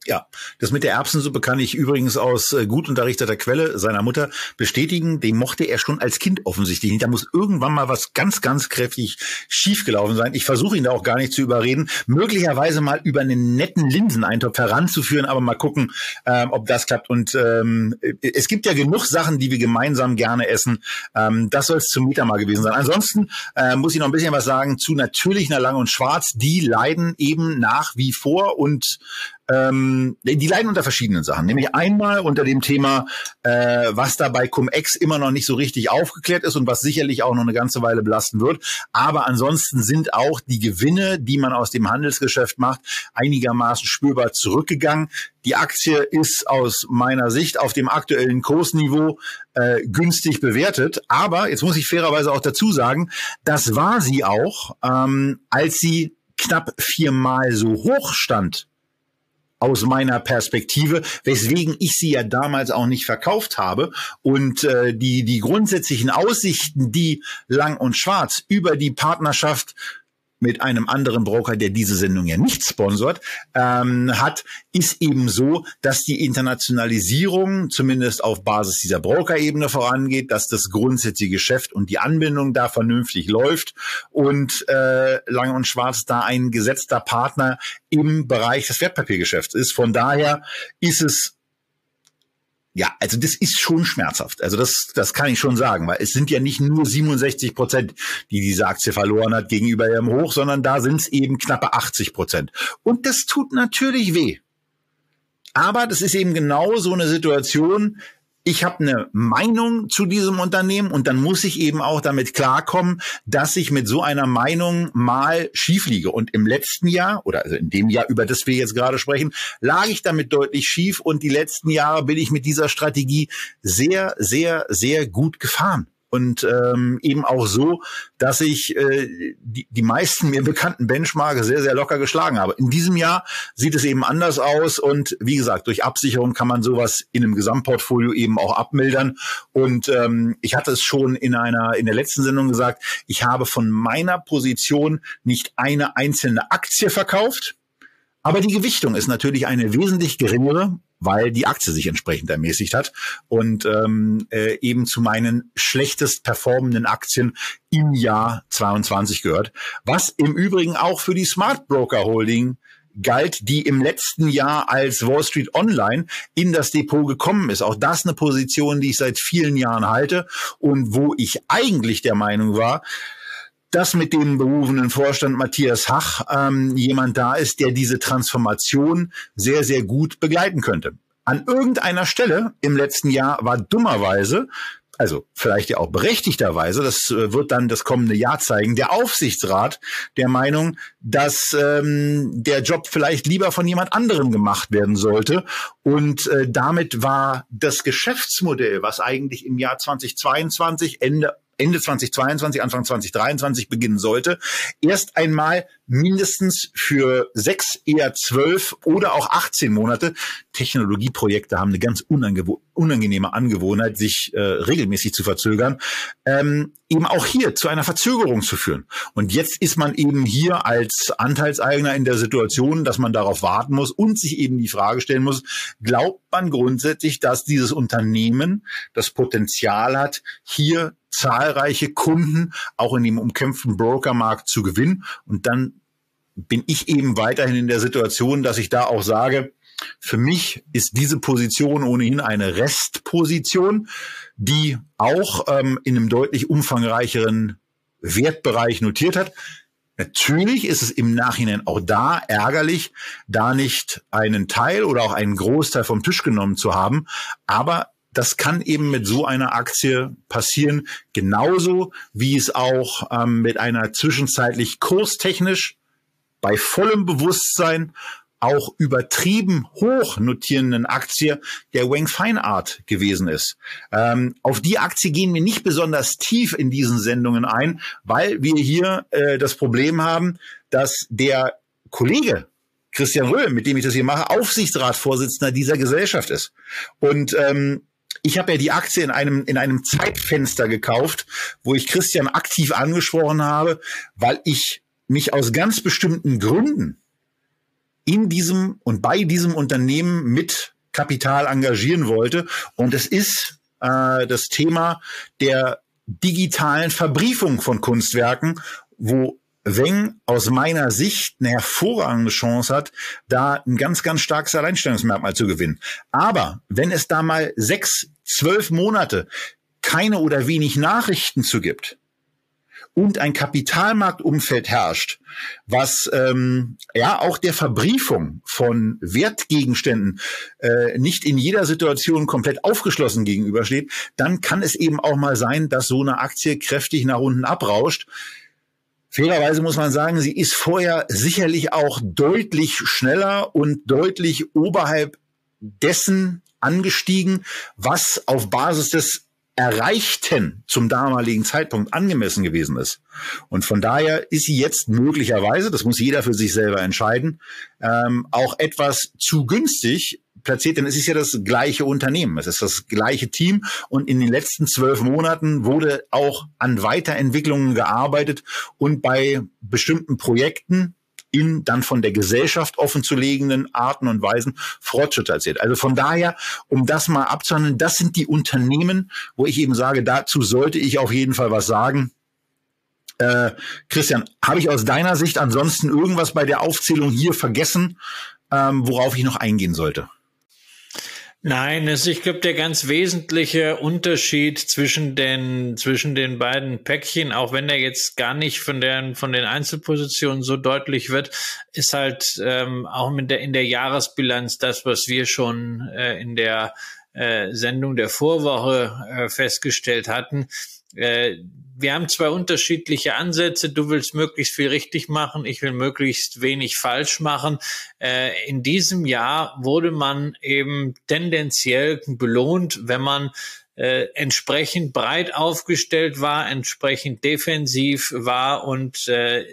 Ja, das mit der Erbsensuppe kann ich übrigens aus äh, gut unterrichteter Quelle seiner Mutter bestätigen. Den mochte er schon als Kind offensichtlich nicht. Da muss irgendwann mal was ganz, ganz kräftig schiefgelaufen sein. Ich versuche ihn da auch gar nicht zu überreden. Möglicherweise mal über einen netten Linseneintopf heranzuführen, aber mal gucken, ähm, ob das klappt. Und ähm, es gibt ja genug Sachen, die wir gemeinsam gerne essen. Ähm, das soll es zum Mieter mal gewesen sein. Ansonsten äh, muss ich noch ein bisschen was sagen zu natürlich einer Lang und Schwarz. Die leiden eben nach wie vor und ähm, die leiden unter verschiedenen Sachen. Nämlich einmal unter dem Thema, äh, was da bei Cum-Ex immer noch nicht so richtig aufgeklärt ist und was sicherlich auch noch eine ganze Weile belasten wird. Aber ansonsten sind auch die Gewinne, die man aus dem Handelsgeschäft macht, einigermaßen spürbar zurückgegangen. Die Aktie ist aus meiner Sicht auf dem aktuellen Kursniveau äh, günstig bewertet. Aber jetzt muss ich fairerweise auch dazu sagen, das war sie auch, ähm, als sie knapp viermal so hoch stand aus meiner Perspektive, weswegen ich sie ja damals auch nicht verkauft habe. Und äh, die, die grundsätzlichen Aussichten, die Lang und Schwarz über die Partnerschaft mit einem anderen Broker, der diese Sendung ja nicht sponsort, ähm, hat, ist eben so, dass die Internationalisierung zumindest auf Basis dieser Brokerebene vorangeht, dass das grundsätzliche Geschäft und die Anbindung da vernünftig läuft und äh, Lange und Schwarz da ein gesetzter Partner im Bereich des Wertpapiergeschäfts ist. Von daher ist es ja, also das ist schon schmerzhaft. Also das, das kann ich schon sagen, weil es sind ja nicht nur 67 Prozent, die diese Aktie verloren hat gegenüber ihrem Hoch, sondern da sind es eben knappe 80 Prozent. Und das tut natürlich weh. Aber das ist eben genau so eine Situation, ich habe eine Meinung zu diesem Unternehmen und dann muss ich eben auch damit klarkommen, dass ich mit so einer Meinung mal schief liege. Und im letzten Jahr oder also in dem Jahr, über das wir jetzt gerade sprechen, lag ich damit deutlich schief und die letzten Jahre bin ich mit dieser Strategie sehr, sehr, sehr gut gefahren und ähm, eben auch so, dass ich äh, die, die meisten mir bekannten Benchmarks sehr, sehr locker geschlagen habe. In diesem Jahr sieht es eben anders aus und wie gesagt, durch Absicherung kann man sowas in einem Gesamtportfolio eben auch abmildern. Und ähm, ich hatte es schon in einer in der letzten Sendung gesagt, ich habe von meiner Position nicht eine einzelne Aktie verkauft. Aber die Gewichtung ist natürlich eine wesentlich geringere weil die Aktie sich entsprechend ermäßigt hat und ähm, äh, eben zu meinen schlechtest performenden Aktien im Jahr 22 gehört. Was im Übrigen auch für die Smart Broker Holding galt, die im letzten Jahr als Wall Street Online in das Depot gekommen ist. Auch das eine Position, die ich seit vielen Jahren halte und wo ich eigentlich der Meinung war, dass mit dem berufenen Vorstand Matthias Hach ähm, jemand da ist, der diese Transformation sehr, sehr gut begleiten könnte. An irgendeiner Stelle im letzten Jahr war dummerweise also vielleicht ja auch berechtigterweise, das äh, wird dann das kommende Jahr zeigen, der Aufsichtsrat der Meinung, dass ähm, der Job vielleicht lieber von jemand anderem gemacht werden sollte. Und äh, damit war das Geschäftsmodell, was eigentlich im Jahr 2022 Ende Ende 2022, Anfang 2023 beginnen sollte, erst einmal mindestens für sechs, eher zwölf oder auch 18 Monate. Technologieprojekte haben eine ganz unangenehme Angewohnheit, sich äh, regelmäßig zu verzögern, ähm, eben auch hier zu einer Verzögerung zu führen. Und jetzt ist man eben hier als Anteilseigner in der Situation, dass man darauf warten muss und sich eben die Frage stellen muss, glaubt man grundsätzlich, dass dieses Unternehmen das Potenzial hat, hier zahlreiche Kunden auch in dem umkämpften Brokermarkt zu gewinnen. Und dann bin ich eben weiterhin in der Situation, dass ich da auch sage, für mich ist diese Position ohnehin eine Restposition, die auch ähm, in einem deutlich umfangreicheren Wertbereich notiert hat. Natürlich ist es im Nachhinein auch da ärgerlich, da nicht einen Teil oder auch einen Großteil vom Tisch genommen zu haben. Aber das kann eben mit so einer Aktie passieren, genauso wie es auch ähm, mit einer zwischenzeitlich kurstechnisch bei vollem Bewusstsein auch übertrieben hoch notierenden Aktie der Wang Fine Art gewesen ist. Ähm, auf die Aktie gehen wir nicht besonders tief in diesen Sendungen ein, weil wir hier äh, das Problem haben, dass der Kollege Christian Röhl, mit dem ich das hier mache, Aufsichtsratsvorsitzender dieser Gesellschaft ist. Und ähm, ich habe ja die Aktie in einem, in einem Zeitfenster gekauft, wo ich Christian aktiv angesprochen habe, weil ich mich aus ganz bestimmten Gründen in diesem und bei diesem Unternehmen mit Kapital engagieren wollte. Und es ist äh, das Thema der digitalen Verbriefung von Kunstwerken, wo Weng aus meiner Sicht eine hervorragende Chance hat, da ein ganz, ganz starkes Alleinstellungsmerkmal zu gewinnen. Aber wenn es da mal sechs, zwölf Monate keine oder wenig Nachrichten zu gibt, und ein Kapitalmarktumfeld herrscht, was ähm, ja auch der Verbriefung von Wertgegenständen äh, nicht in jeder Situation komplett aufgeschlossen gegenübersteht, dann kann es eben auch mal sein, dass so eine Aktie kräftig nach unten abrauscht. Fairerweise muss man sagen, sie ist vorher sicherlich auch deutlich schneller und deutlich oberhalb dessen angestiegen, was auf Basis des Erreichten zum damaligen Zeitpunkt angemessen gewesen ist. Und von daher ist sie jetzt möglicherweise, das muss jeder für sich selber entscheiden, ähm, auch etwas zu günstig platziert, denn es ist ja das gleiche Unternehmen, es ist das gleiche Team und in den letzten zwölf Monaten wurde auch an Weiterentwicklungen gearbeitet und bei bestimmten Projekten in dann von der Gesellschaft offenzulegenden Arten und Weisen Fortschritte erzielt. Also von daher, um das mal abzuhandeln, das sind die Unternehmen, wo ich eben sage, dazu sollte ich auf jeden Fall was sagen. Äh, Christian, habe ich aus deiner Sicht ansonsten irgendwas bei der Aufzählung hier vergessen, ähm, worauf ich noch eingehen sollte? Nein, es, ich glaube, der ganz wesentliche Unterschied zwischen den, zwischen den beiden Päckchen, auch wenn er jetzt gar nicht von, der, von den Einzelpositionen so deutlich wird, ist halt ähm, auch mit der, in der Jahresbilanz das, was wir schon äh, in der äh, Sendung der Vorwoche äh, festgestellt hatten. Äh, wir haben zwei unterschiedliche Ansätze. Du willst möglichst viel richtig machen, ich will möglichst wenig falsch machen. Äh, in diesem Jahr wurde man eben tendenziell belohnt, wenn man äh, entsprechend breit aufgestellt war, entsprechend defensiv war und äh,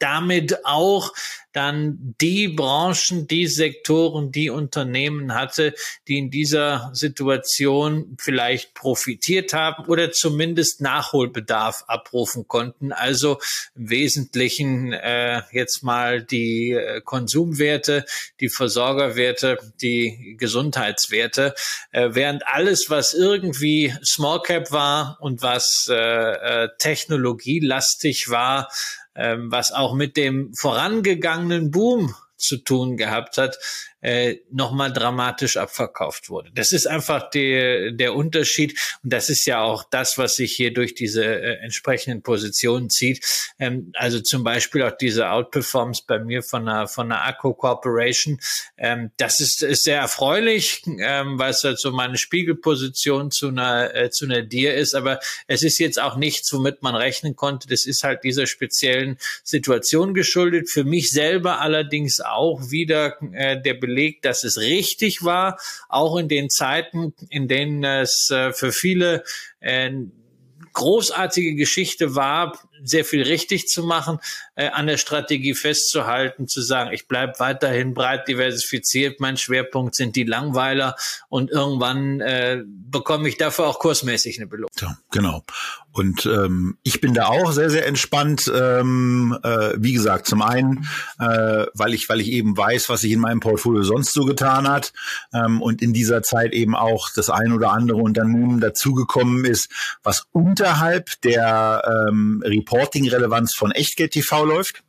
damit auch dann die Branchen, die Sektoren, die Unternehmen hatte, die in dieser Situation vielleicht profitiert haben oder zumindest Nachholbedarf abrufen konnten. Also im Wesentlichen äh, jetzt mal die äh, Konsumwerte, die Versorgerwerte, die Gesundheitswerte, äh, während alles, was irgendwie Small Cap war und was äh, äh, technologielastig war, ähm, was auch mit dem vorangegangenen Boom zu tun gehabt hat, äh, nochmal dramatisch abverkauft wurde. Das ist einfach der, der Unterschied und das ist ja auch das, was sich hier durch diese äh, entsprechenden Positionen zieht. Ähm, also zum Beispiel auch diese Outperformance bei mir von einer, von einer Akku Corporation. Ähm, das ist, ist sehr erfreulich, ähm, weil es halt so meine Spiegelposition zu einer, äh, zu einer Dir ist, aber es ist jetzt auch nichts, womit man rechnen konnte. Das ist halt dieser speziellen Situation geschuldet. Für mich selber allerdings auch wieder äh, der Beleg, dass es richtig war, auch in den Zeiten, in denen es äh, für viele äh, großartige Geschichte war, sehr viel richtig zu machen, äh, an der Strategie festzuhalten, zu sagen, ich bleibe weiterhin breit diversifiziert, mein Schwerpunkt sind die Langweiler und irgendwann äh, bekomme ich dafür auch kursmäßig eine Belohnung. Ja, genau. Und ähm, ich bin da auch sehr, sehr entspannt. Ähm, äh, wie gesagt, zum einen, äh, weil ich, weil ich eben weiß, was sich in meinem Portfolio sonst so getan hat ähm, und in dieser Zeit eben auch das ein oder andere Unternehmen dazugekommen ist, was unterhalb der ähm, Reporting-Relevanz von Echtgeld TV läuft.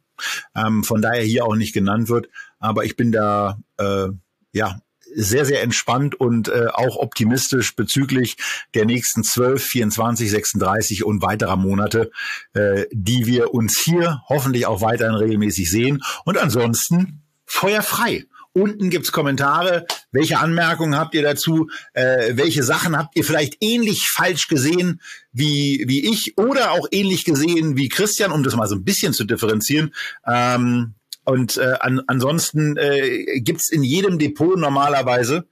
Ähm, von daher hier auch nicht genannt wird. Aber ich bin da äh, ja sehr, sehr entspannt und äh, auch optimistisch bezüglich der nächsten 12, 24, 36 und weiterer Monate, äh, die wir uns hier hoffentlich auch weiterhin regelmäßig sehen. Und ansonsten feuerfrei. Unten gibt's Kommentare. Welche Anmerkungen habt ihr dazu? Äh, welche Sachen habt ihr vielleicht ähnlich falsch gesehen wie, wie ich oder auch ähnlich gesehen wie Christian, um das mal so ein bisschen zu differenzieren? Ähm, und äh, an, ansonsten äh, gibt in jedem Depot normalerweise,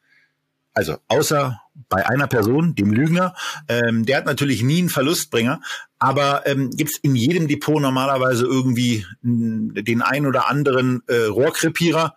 also außer bei einer Person, dem Lügner, ähm, der hat natürlich nie einen Verlustbringer, aber ähm, gibt in jedem Depot normalerweise irgendwie den ein oder anderen äh, Rohrkrepierer,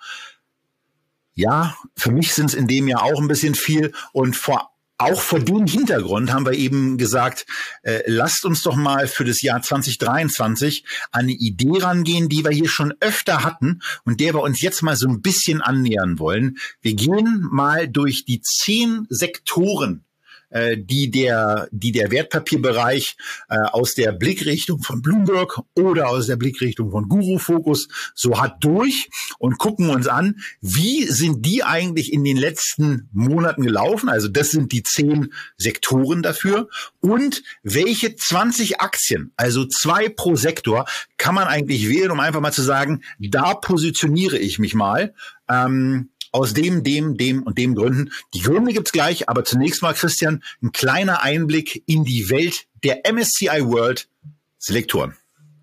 ja, für mich sind es in dem Jahr auch ein bisschen viel und vor auch vor dem Hintergrund haben wir eben gesagt, äh, lasst uns doch mal für das Jahr 2023 eine Idee rangehen, die wir hier schon öfter hatten und der wir uns jetzt mal so ein bisschen annähern wollen. Wir gehen mal durch die zehn Sektoren äh, die der, die der Wertpapierbereich äh, aus der Blickrichtung von Bloomberg oder aus der Blickrichtung von Guru Focus so hat durch und gucken uns an, wie sind die eigentlich in den letzten Monaten gelaufen? Also das sind die zehn Sektoren dafür und welche 20 Aktien, also zwei pro Sektor, kann man eigentlich wählen, um einfach mal zu sagen, da positioniere ich mich mal. Ähm, aus dem, dem, dem und dem Gründen. Die Gründe gibt's gleich, aber zunächst mal, Christian, ein kleiner Einblick in die Welt der MSCI World Selektoren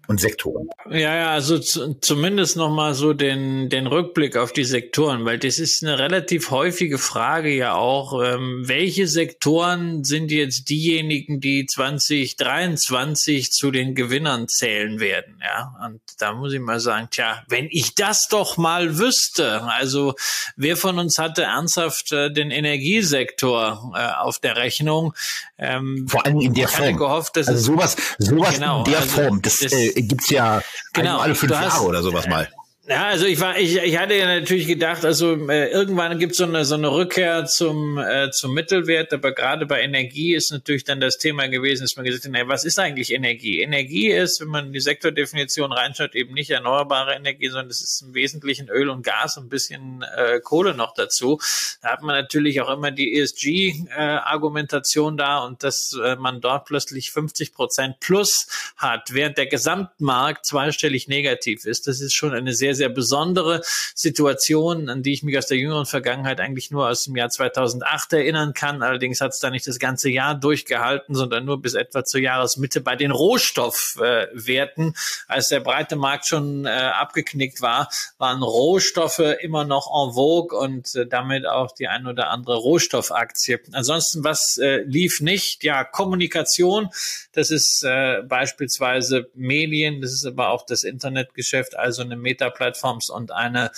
und Sektoren. Ja, ja, also zumindest nochmal so den, den Rückblick auf die Sektoren, weil das ist eine relativ häufige Frage ja auch. Ähm, welche Sektoren sind jetzt diejenigen, die 2023 zu den Gewinnern zählen werden? Ja, und da muss ich mal sagen, tja, wenn ich das doch mal wüsste, also wer von uns hatte ernsthaft äh, den Energiesektor äh, auf der Rechnung? Ähm, Vor allem in der Form. Gehofft, also sowas, sowas genau, in der also Form, das, das äh, gibt's ja genau, alle fünf Jahre oder sowas mal. Ja, also ich war, ich, ich hatte ja natürlich gedacht, also äh, irgendwann gibt so eine so eine Rückkehr zum äh, zum Mittelwert, aber gerade bei Energie ist natürlich dann das Thema gewesen, dass man gesagt hat, ey, was ist eigentlich Energie? Energie ist, wenn man die Sektordefinition reinschaut, eben nicht erneuerbare Energie, sondern es ist im Wesentlichen Öl und Gas, ein bisschen äh, Kohle noch dazu. Da hat man natürlich auch immer die ESG-Argumentation äh, da und dass äh, man dort plötzlich 50 Prozent plus hat, während der Gesamtmarkt zweistellig negativ ist. Das ist schon eine sehr sehr besondere Situation, an die ich mich aus der jüngeren Vergangenheit eigentlich nur aus dem Jahr 2008 erinnern kann. Allerdings hat es da nicht das ganze Jahr durchgehalten, sondern nur bis etwa zur Jahresmitte bei den Rohstoffwerten. Als der breite Markt schon äh, abgeknickt war, waren Rohstoffe immer noch en vogue und äh, damit auch die ein oder andere Rohstoffaktie. Ansonsten, was äh, lief nicht? Ja, Kommunikation, das ist äh, beispielsweise Medien, das ist aber auch das Internetgeschäft, also eine Meta-Plattform Plattforms und eine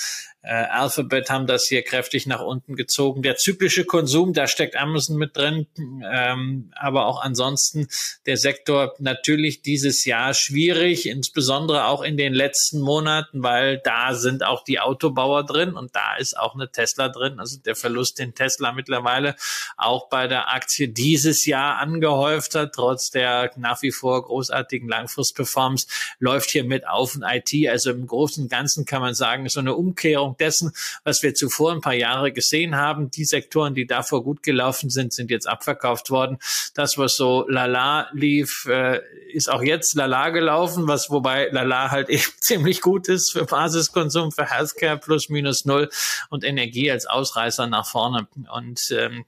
äh, Alphabet haben das hier kräftig nach unten gezogen. Der zyklische Konsum, da steckt Amazon mit drin, ähm, aber auch ansonsten der Sektor natürlich dieses Jahr schwierig, insbesondere auch in den letzten Monaten, weil da sind auch die Autobauer drin und da ist auch eine Tesla drin. Also der Verlust, den Tesla mittlerweile auch bei der Aktie dieses Jahr angehäuft hat, trotz der nach wie vor großartigen Langfristperformance, läuft hier mit auf in IT. Also im Großen und Ganzen kann man sagen, so eine Umkehrung Fortführung dessen, was wir zuvor ein paar Jahre gesehen haben. Die Sektoren, die davor gut gelaufen sind, sind jetzt abverkauft worden. Das, was so lala lief, äh, ist auch jetzt lala gelaufen, was wobei lala halt eben ziemlich gut ist für Basiskonsum, für Healthcare plus minus null und Energie als Ausreißer nach vorne. Und ähm,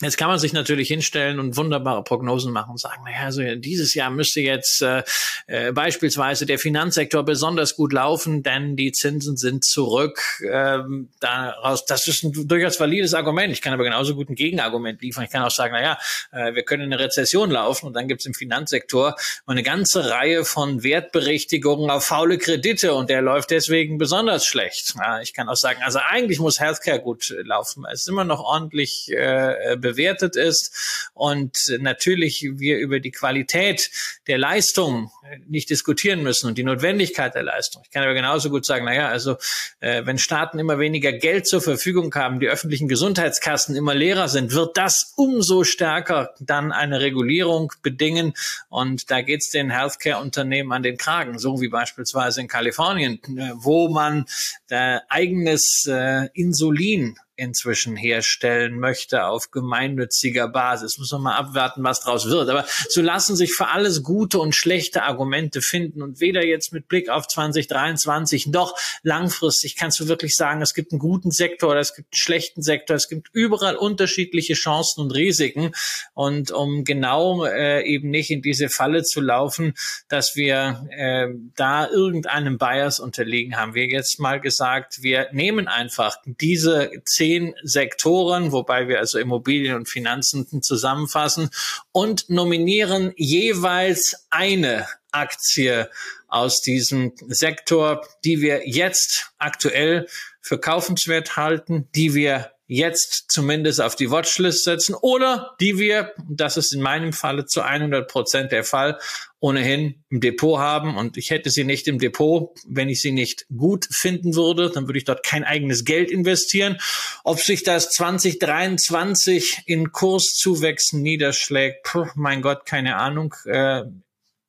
Jetzt kann man sich natürlich hinstellen und wunderbare Prognosen machen und sagen, naja, also dieses Jahr müsste jetzt äh, äh, beispielsweise der Finanzsektor besonders gut laufen, denn die Zinsen sind zurück. Ähm, daraus, das ist ein durchaus valides Argument. Ich kann aber genauso gut ein Gegenargument liefern. Ich kann auch sagen, naja, äh, wir können in eine Rezession laufen und dann gibt es im Finanzsektor eine ganze Reihe von Wertberichtigungen auf faule Kredite und der läuft deswegen besonders schlecht. Ja, ich kann auch sagen, also eigentlich muss Healthcare gut laufen. Es ist immer noch ordentlich äh, bewertet ist und natürlich wir über die Qualität der Leistung nicht diskutieren müssen und die Notwendigkeit der Leistung. Ich kann aber genauso gut sagen, naja, also äh, wenn Staaten immer weniger Geld zur Verfügung haben, die öffentlichen Gesundheitskassen immer leerer sind, wird das umso stärker dann eine Regulierung bedingen und da geht es den Healthcare-Unternehmen an den Kragen, so wie beispielsweise in Kalifornien, äh, wo man äh, eigenes äh, Insulin inzwischen herstellen möchte auf gemeinnütziger Basis. Muss man mal abwarten, was draus wird. Aber so lassen sich für alles gute und schlechte Argumente finden und weder jetzt mit Blick auf 2023 noch langfristig kannst du wirklich sagen, es gibt einen guten Sektor oder es gibt einen schlechten Sektor. Es gibt überall unterschiedliche Chancen und Risiken. Und um genau äh, eben nicht in diese Falle zu laufen, dass wir äh, da irgendeinem Bias unterliegen, haben wir jetzt mal gesagt, wir nehmen einfach diese zehn Sektoren, wobei wir also Immobilien und Finanzen zusammenfassen und nominieren jeweils eine Aktie aus diesem Sektor, die wir jetzt aktuell für kaufenswert halten, die wir jetzt zumindest auf die Watchlist setzen oder die wir, das ist in meinem Falle zu 100 Prozent der Fall, ohnehin im Depot haben und ich hätte sie nicht im Depot, wenn ich sie nicht gut finden würde, dann würde ich dort kein eigenes Geld investieren. Ob sich das 2023 in Kurszuwächsen niederschlägt, puh, mein Gott, keine Ahnung. Äh,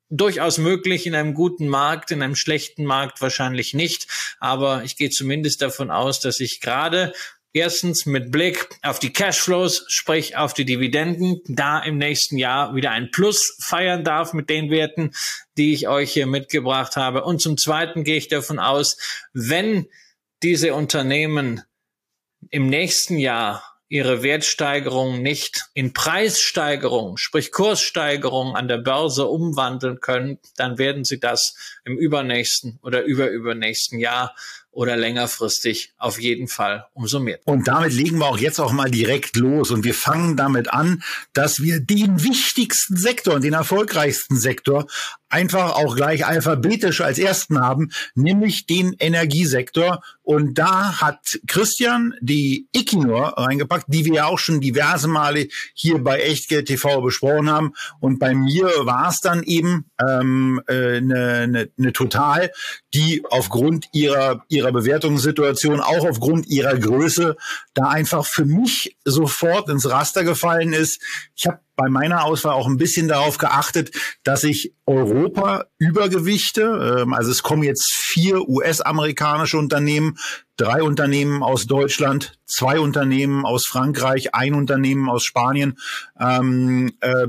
durchaus möglich in einem guten Markt, in einem schlechten Markt wahrscheinlich nicht. Aber ich gehe zumindest davon aus, dass ich gerade Erstens mit Blick auf die Cashflows, sprich auf die Dividenden, da im nächsten Jahr wieder ein Plus feiern darf mit den Werten, die ich euch hier mitgebracht habe. Und zum Zweiten gehe ich davon aus, wenn diese Unternehmen im nächsten Jahr ihre Wertsteigerung nicht in Preissteigerung, sprich Kurssteigerung an der Börse umwandeln können, dann werden sie das im übernächsten oder überübernächsten Jahr oder längerfristig auf jeden Fall umso mehr. Und damit legen wir auch jetzt auch mal direkt los und wir fangen damit an, dass wir den wichtigsten Sektor und den erfolgreichsten Sektor einfach auch gleich alphabetisch als ersten haben, nämlich den Energiesektor. Und da hat Christian die Equinor reingepackt, die wir ja auch schon diverse Male hier bei Echtgeld TV besprochen haben. Und bei mir war es dann eben ähm, äh, eine, ne, ne Total, die aufgrund ihrer, ihrer Bewertungssituation, auch aufgrund ihrer Größe, da einfach für mich sofort ins Raster gefallen ist. Ich habe bei meiner Auswahl auch ein bisschen darauf geachtet, dass ich Europa übergewichte. Ähm, also es kommen jetzt vier US-amerikanische Unternehmen, drei Unternehmen aus Deutschland, zwei Unternehmen aus Frankreich, ein Unternehmen aus Spanien, ähm, äh,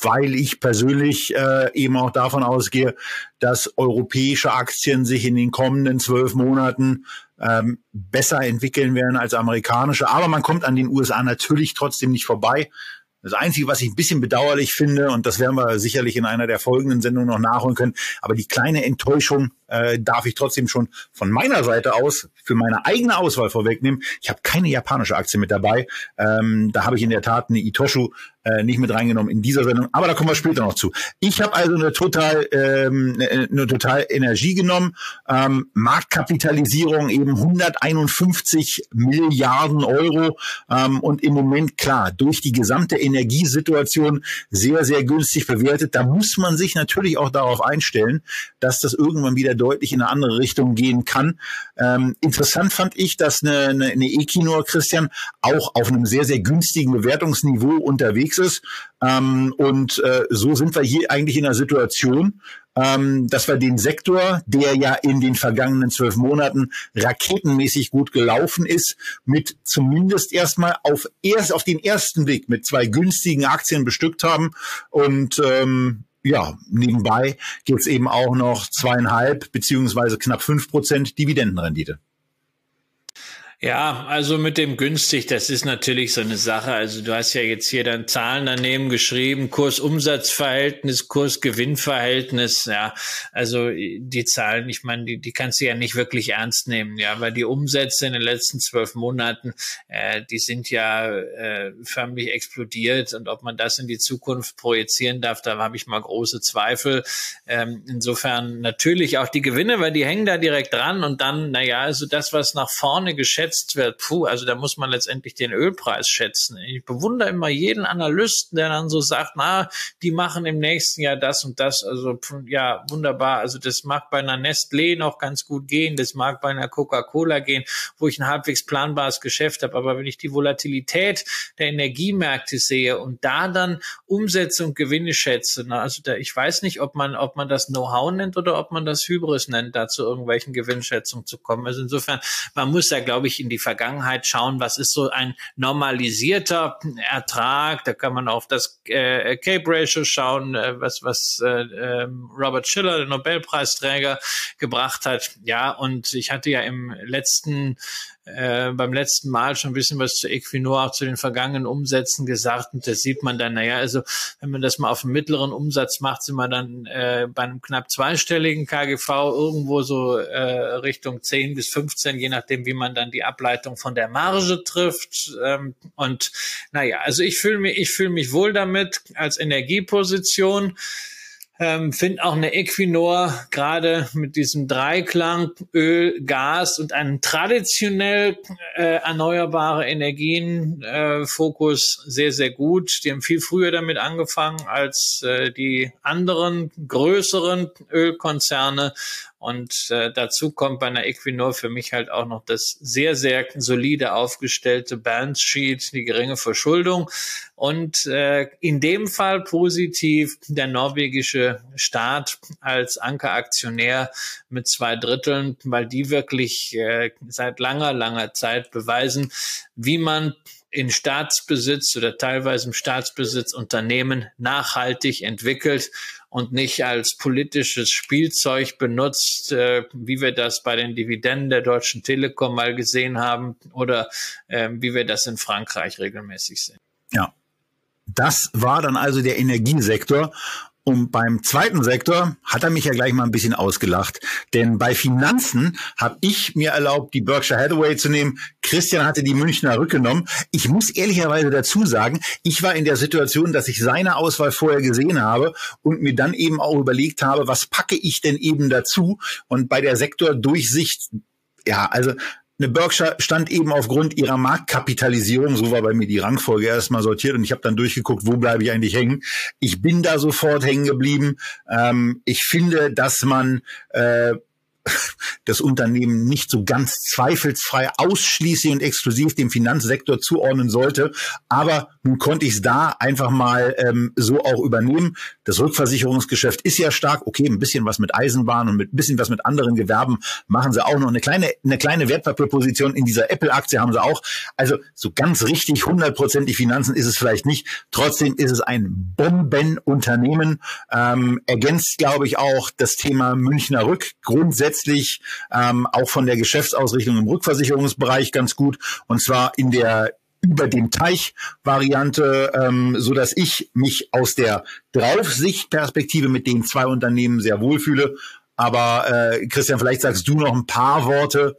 weil ich persönlich äh, eben auch davon ausgehe, dass europäische Aktien sich in den kommenden zwölf Monaten ähm, besser entwickeln werden als amerikanische. Aber man kommt an den USA natürlich trotzdem nicht vorbei. Das Einzige, was ich ein bisschen bedauerlich finde, und das werden wir sicherlich in einer der folgenden Sendungen noch nachholen können, aber die kleine Enttäuschung äh, darf ich trotzdem schon von meiner Seite aus für meine eigene Auswahl vorwegnehmen. Ich habe keine japanische Aktie mit dabei. Ähm, da habe ich in der Tat eine Itoshu äh, nicht mit reingenommen in dieser Sendung, aber da kommen wir später noch zu. Ich habe also eine total ähm, eine, total Energie genommen, ähm, Marktkapitalisierung eben 151 Milliarden Euro ähm, und im Moment klar durch die gesamte Energiesituation sehr sehr günstig bewertet. Da muss man sich natürlich auch darauf einstellen, dass das irgendwann wieder deutlich in eine andere Richtung gehen kann. Ähm, interessant fand ich, dass eine, eine, eine Equinor Christian auch auf einem sehr sehr günstigen Bewertungsniveau unterwegs ist. Ähm, und äh, so sind wir hier eigentlich in einer Situation, ähm, dass wir den Sektor, der ja in den vergangenen zwölf Monaten raketenmäßig gut gelaufen ist, mit zumindest erstmal auf erst auf den ersten Blick mit zwei günstigen Aktien bestückt haben und ähm, ja, nebenbei gibt's eben auch noch zweieinhalb beziehungsweise knapp fünf Prozent Dividendenrendite. Ja, also mit dem günstig, das ist natürlich so eine Sache. Also du hast ja jetzt hier dann Zahlen daneben geschrieben, Kurs-Umsatz-Verhältnis, Kurs-Gewinn-Verhältnis. Ja, also die Zahlen, ich meine, die, die kannst du ja nicht wirklich ernst nehmen. Ja, weil die Umsätze in den letzten zwölf Monaten, äh, die sind ja äh, förmlich explodiert. Und ob man das in die Zukunft projizieren darf, da habe ich mal große Zweifel. Ähm, insofern natürlich auch die Gewinne, weil die hängen da direkt dran. Und dann, naja, also das, was nach vorne geschätzt geschätzt wird, puh, also da muss man letztendlich den Ölpreis schätzen. Ich bewundere immer jeden Analysten, der dann so sagt, na, die machen im nächsten Jahr das und das. Also ja, wunderbar. Also das mag bei einer Nestlé noch ganz gut gehen, das mag bei einer Coca-Cola gehen, wo ich ein halbwegs planbares Geschäft habe. Aber wenn ich die Volatilität der Energiemärkte sehe und da dann Umsätze und Gewinne schätze, na, also da, ich weiß nicht, ob man, ob man das Know-how nennt oder ob man das Hybris nennt, da zu irgendwelchen Gewinnschätzungen zu kommen. Also insofern, man muss da, glaube ich, in die Vergangenheit schauen, was ist so ein normalisierter Ertrag. Da kann man auf das äh, Cape Ratio schauen, äh, was, was äh, ähm, Robert Schiller, der Nobelpreisträger, gebracht hat. Ja, und ich hatte ja im letzten äh, beim letzten Mal schon ein bisschen was zu Equinor, auch zu den vergangenen Umsätzen gesagt. Und das sieht man dann, naja, also wenn man das mal auf einen mittleren Umsatz macht, sind wir dann äh, bei einem knapp zweistelligen KGV irgendwo so äh, Richtung 10 bis 15, je nachdem, wie man dann die Ableitung von der Marge trifft. Ähm, und naja, also ich fühle mich, ich fühle mich wohl damit als Energieposition. Ähm, Finde auch eine Equinor gerade mit diesem Dreiklang Öl, Gas und einem traditionell äh, erneuerbare Energien äh, Fokus sehr, sehr gut. Die haben viel früher damit angefangen als äh, die anderen größeren Ölkonzerne und äh, dazu kommt bei einer Equinor für mich halt auch noch das sehr, sehr solide aufgestellte Balance Sheet, die geringe Verschuldung. Und äh, in dem Fall positiv der norwegische Staat als Ankeraktionär mit zwei Dritteln, weil die wirklich äh, seit langer, langer Zeit beweisen, wie man in Staatsbesitz oder teilweise im Staatsbesitz Unternehmen nachhaltig entwickelt und nicht als politisches Spielzeug benutzt, äh, wie wir das bei den Dividenden der Deutschen Telekom mal gesehen haben oder äh, wie wir das in Frankreich regelmäßig sehen. Ja. Das war dann also der Energiesektor. Und beim zweiten Sektor hat er mich ja gleich mal ein bisschen ausgelacht. Denn bei Finanzen habe ich mir erlaubt, die Berkshire Hathaway zu nehmen. Christian hatte die Münchner rückgenommen. Ich muss ehrlicherweise dazu sagen, ich war in der Situation, dass ich seine Auswahl vorher gesehen habe und mir dann eben auch überlegt habe, was packe ich denn eben dazu? Und bei der Sektordurchsicht ja, also eine Berkshire stand eben aufgrund ihrer Marktkapitalisierung, so war bei mir die Rangfolge erstmal sortiert und ich habe dann durchgeguckt, wo bleibe ich eigentlich hängen. Ich bin da sofort hängen geblieben. Ähm, ich finde, dass man äh, das Unternehmen nicht so ganz zweifelsfrei ausschließlich und exklusiv dem Finanzsektor zuordnen sollte. Aber nun konnte ich es da einfach mal ähm, so auch übernehmen. Das Rückversicherungsgeschäft ist ja stark. Okay, ein bisschen was mit Eisenbahn und ein bisschen was mit anderen Gewerben machen sie auch noch. Eine kleine, eine kleine Wertpapierposition in dieser Apple-Aktie haben sie auch. Also so ganz richtig hundertprozentig Finanzen ist es vielleicht nicht. Trotzdem ist es ein Bombenunternehmen. Ähm, ergänzt, glaube ich, auch das Thema Münchner Rück grundsätzlich ähm, auch von der Geschäftsausrichtung im Rückversicherungsbereich ganz gut. Und zwar in der über den Teich Variante, ähm, so dass ich mich aus der Draufsichtperspektive mit den zwei Unternehmen sehr wohlfühle. Aber äh, Christian, vielleicht sagst du noch ein paar Worte.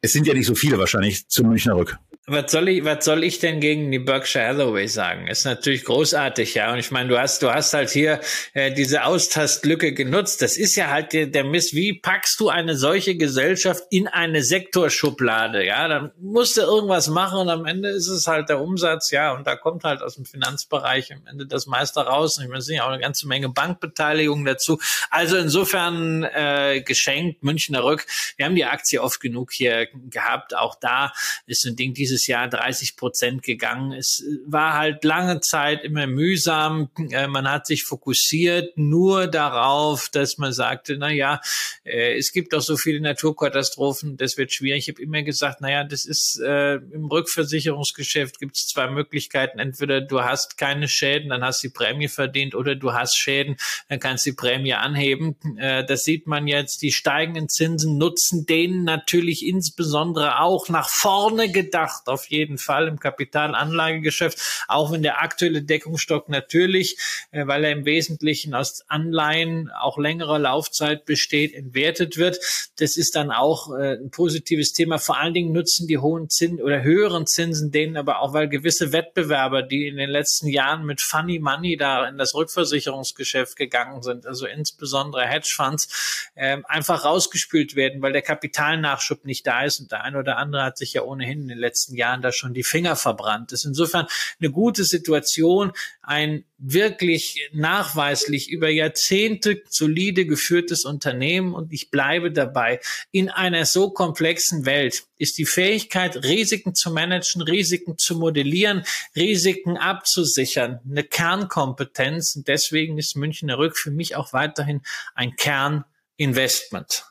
Es sind ja nicht so viele wahrscheinlich zum Münchner Rück was soll ich, was soll ich denn gegen die Berkshire Hathaway sagen? Ist natürlich großartig, ja. Und ich meine, du hast, du hast halt hier äh, diese Austastlücke genutzt. Das ist ja halt der, der Mist. Wie packst du eine solche Gesellschaft in eine Sektorschublade? Ja, dann musst du irgendwas machen und am Ende ist es halt der Umsatz, ja. Und da kommt halt aus dem Finanzbereich am Ende das meiste raus. Und ich meine, es sind ja auch eine ganze Menge Bankbeteiligungen dazu. Also insofern äh, geschenkt Münchner Rück. Wir haben die Aktie oft genug hier gehabt. Auch da ist ein Ding, diese dieses Jahr 30 Prozent gegangen. Es war halt lange Zeit immer mühsam. Äh, man hat sich fokussiert nur darauf, dass man sagte, na ja, äh, es gibt doch so viele Naturkatastrophen, das wird schwierig. Ich habe immer gesagt, na ja, das ist äh, im Rückversicherungsgeschäft gibt es zwei Möglichkeiten. Entweder du hast keine Schäden, dann hast du die Prämie verdient, oder du hast Schäden, dann kannst du die Prämie anheben. Äh, das sieht man jetzt. Die steigenden Zinsen nutzen denen natürlich insbesondere auch nach vorne gedacht, auf jeden Fall im Kapitalanlagegeschäft, auch wenn der aktuelle Deckungsstock natürlich, äh, weil er im Wesentlichen aus Anleihen auch längerer Laufzeit besteht, entwertet wird. Das ist dann auch äh, ein positives Thema. Vor allen Dingen nutzen die hohen Zinsen oder höheren Zinsen denen aber auch, weil gewisse Wettbewerber, die in den letzten Jahren mit Funny Money da in das Rückversicherungsgeschäft gegangen sind, also insbesondere Hedgefonds, äh, einfach rausgespült werden, weil der Kapitalnachschub nicht da ist und der eine oder andere hat sich ja ohnehin in den letzten Jahren da schon die Finger verbrannt. Ist insofern eine gute Situation, ein wirklich nachweislich über Jahrzehnte solide geführtes Unternehmen und ich bleibe dabei. In einer so komplexen Welt ist die Fähigkeit, Risiken zu managen, Risiken zu modellieren, Risiken abzusichern, eine Kernkompetenz und deswegen ist Münchner Rück für mich auch weiterhin ein Kerninvestment.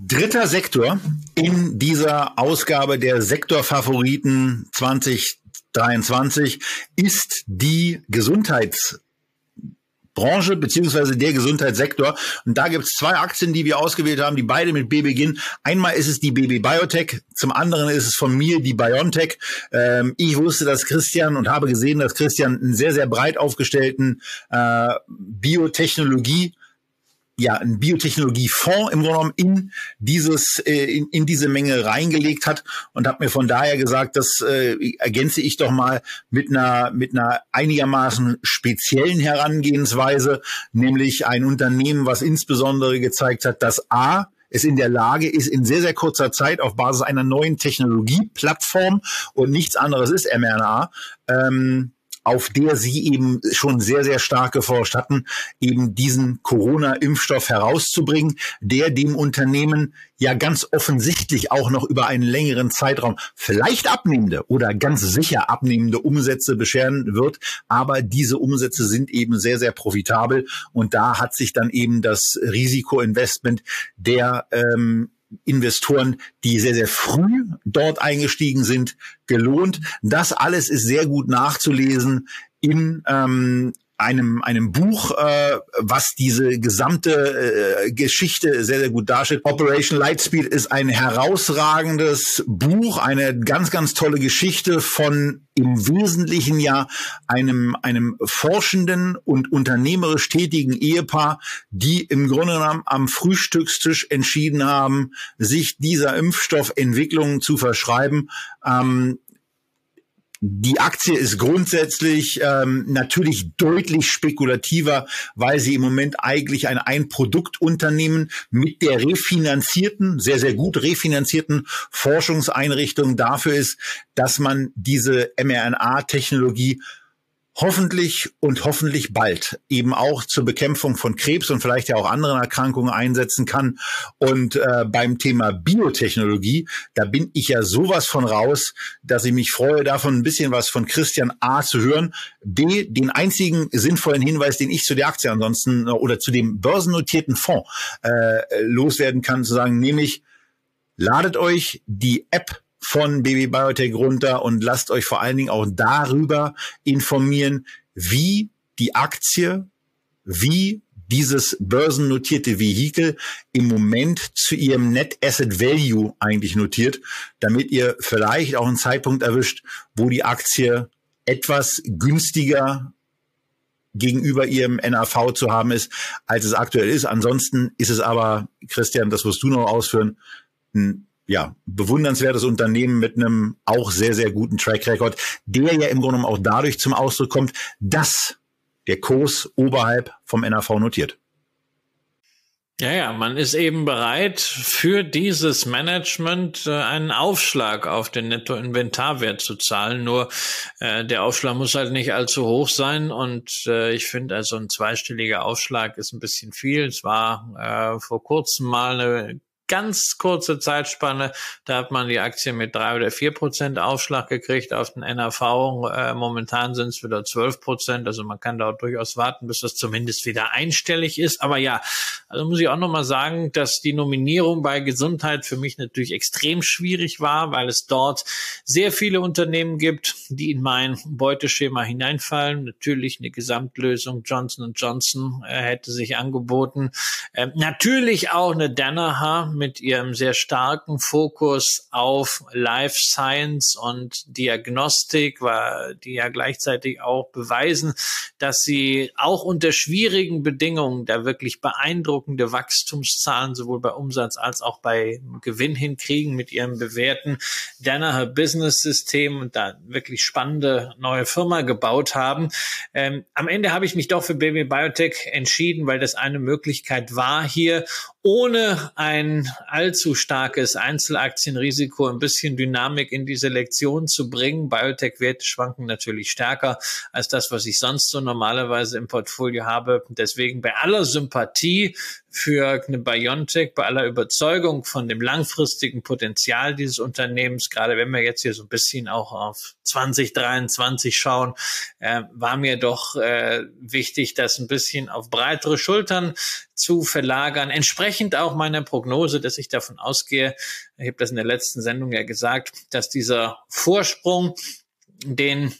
Dritter Sektor in dieser Ausgabe der Sektorfavoriten 2023 ist die Gesundheits Branche beziehungsweise der Gesundheitssektor. Und da gibt es zwei Aktien, die wir ausgewählt haben, die beide mit B beginnen. Einmal ist es die BB Biotech, zum anderen ist es von mir die BioNTech. Ähm, ich wusste, dass Christian und habe gesehen, dass Christian einen sehr, sehr breit aufgestellten äh, Biotechnologie ja, ein Biotechnologiefonds im Grunde genommen in dieses, äh, in, in diese Menge reingelegt hat und habe mir von daher gesagt, das äh, ergänze ich doch mal mit einer, mit einer einigermaßen speziellen Herangehensweise, nämlich ein Unternehmen, was insbesondere gezeigt hat, dass A, es in der Lage ist, in sehr, sehr kurzer Zeit auf Basis einer neuen Technologieplattform und nichts anderes ist mRNA, ähm, auf der Sie eben schon sehr, sehr stark geforscht hatten, eben diesen Corona-Impfstoff herauszubringen, der dem Unternehmen ja ganz offensichtlich auch noch über einen längeren Zeitraum vielleicht abnehmende oder ganz sicher abnehmende Umsätze bescheren wird. Aber diese Umsätze sind eben sehr, sehr profitabel. Und da hat sich dann eben das Risikoinvestment der ähm, Investoren, die sehr, sehr früh dort eingestiegen sind, gelohnt. Das alles ist sehr gut nachzulesen in ähm, einem, einem Buch, äh, was diese gesamte äh, Geschichte sehr, sehr gut darstellt. Operation Lightspeed ist ein herausragendes Buch, eine ganz, ganz tolle Geschichte von im Wesentlichen ja einem, einem forschenden und unternehmerisch tätigen Ehepaar, die im Grunde genommen am Frühstückstisch entschieden haben, sich dieser Impfstoffentwicklung zu verschreiben. Ähm, die Aktie ist grundsätzlich ähm, natürlich deutlich spekulativer, weil sie im Moment eigentlich ein Ein-Produkt-Unternehmen mit der refinanzierten, sehr, sehr gut refinanzierten Forschungseinrichtung dafür ist, dass man diese mRNA-Technologie hoffentlich und hoffentlich bald eben auch zur Bekämpfung von Krebs und vielleicht ja auch anderen Erkrankungen einsetzen kann. Und äh, beim Thema Biotechnologie, da bin ich ja sowas von raus, dass ich mich freue, davon ein bisschen was von Christian A zu hören. B, den einzigen sinnvollen Hinweis, den ich zu der Aktie ansonsten oder zu dem börsennotierten Fonds äh, loswerden kann, zu sagen, nämlich ladet euch die App von Baby Biotech runter und lasst euch vor allen Dingen auch darüber informieren, wie die Aktie, wie dieses börsennotierte Vehikel im Moment zu ihrem Net Asset Value eigentlich notiert, damit ihr vielleicht auch einen Zeitpunkt erwischt, wo die Aktie etwas günstiger gegenüber ihrem NAV zu haben ist, als es aktuell ist. Ansonsten ist es aber, Christian, das wirst du noch ausführen, ein ja, bewundernswertes Unternehmen mit einem auch sehr, sehr guten Track Record, der ja im Grunde genommen auch dadurch zum Ausdruck kommt, dass der Kurs oberhalb vom NAV notiert. Ja, ja, man ist eben bereit, für dieses Management äh, einen Aufschlag auf den Nettoinventarwert zu zahlen. Nur äh, der Aufschlag muss halt nicht allzu hoch sein. Und äh, ich finde, also ein zweistelliger Aufschlag ist ein bisschen viel. Es war äh, vor kurzem mal eine ganz kurze Zeitspanne. Da hat man die Aktie mit drei oder vier Prozent Aufschlag gekriegt auf den NAV. Äh, momentan sind es wieder zwölf Prozent. Also man kann da durchaus warten, bis das zumindest wieder einstellig ist. Aber ja, also muss ich auch nochmal sagen, dass die Nominierung bei Gesundheit für mich natürlich extrem schwierig war, weil es dort sehr viele Unternehmen gibt, die in mein Beuteschema hineinfallen. Natürlich eine Gesamtlösung Johnson Johnson äh, hätte sich angeboten. Ähm, natürlich auch eine Danaher mit ihrem sehr starken Fokus auf Life Science und Diagnostik, war die ja gleichzeitig auch beweisen, dass sie auch unter schwierigen Bedingungen da wirklich beeindruckende Wachstumszahlen sowohl bei Umsatz als auch bei Gewinn hinkriegen mit ihrem bewährten Danaher Business System und da wirklich spannende neue Firma gebaut haben. Ähm, am Ende habe ich mich doch für Baby Biotech entschieden, weil das eine Möglichkeit war, hier ohne ein allzu starkes Einzelaktienrisiko ein bisschen Dynamik in die Selektion zu bringen. Biotech-Werte schwanken natürlich stärker als das, was ich sonst so normalerweise im Portfolio habe. Deswegen bei aller Sympathie für eine Biontech, bei aller Überzeugung von dem langfristigen Potenzial dieses Unternehmens, gerade wenn wir jetzt hier so ein bisschen auch auf 2023 schauen, äh, war mir doch äh, wichtig, das ein bisschen auf breitere Schultern zu verlagern. Entsprechend auch meiner Prognose, dass ich davon ausgehe, ich habe das in der letzten Sendung ja gesagt, dass dieser Vorsprung, den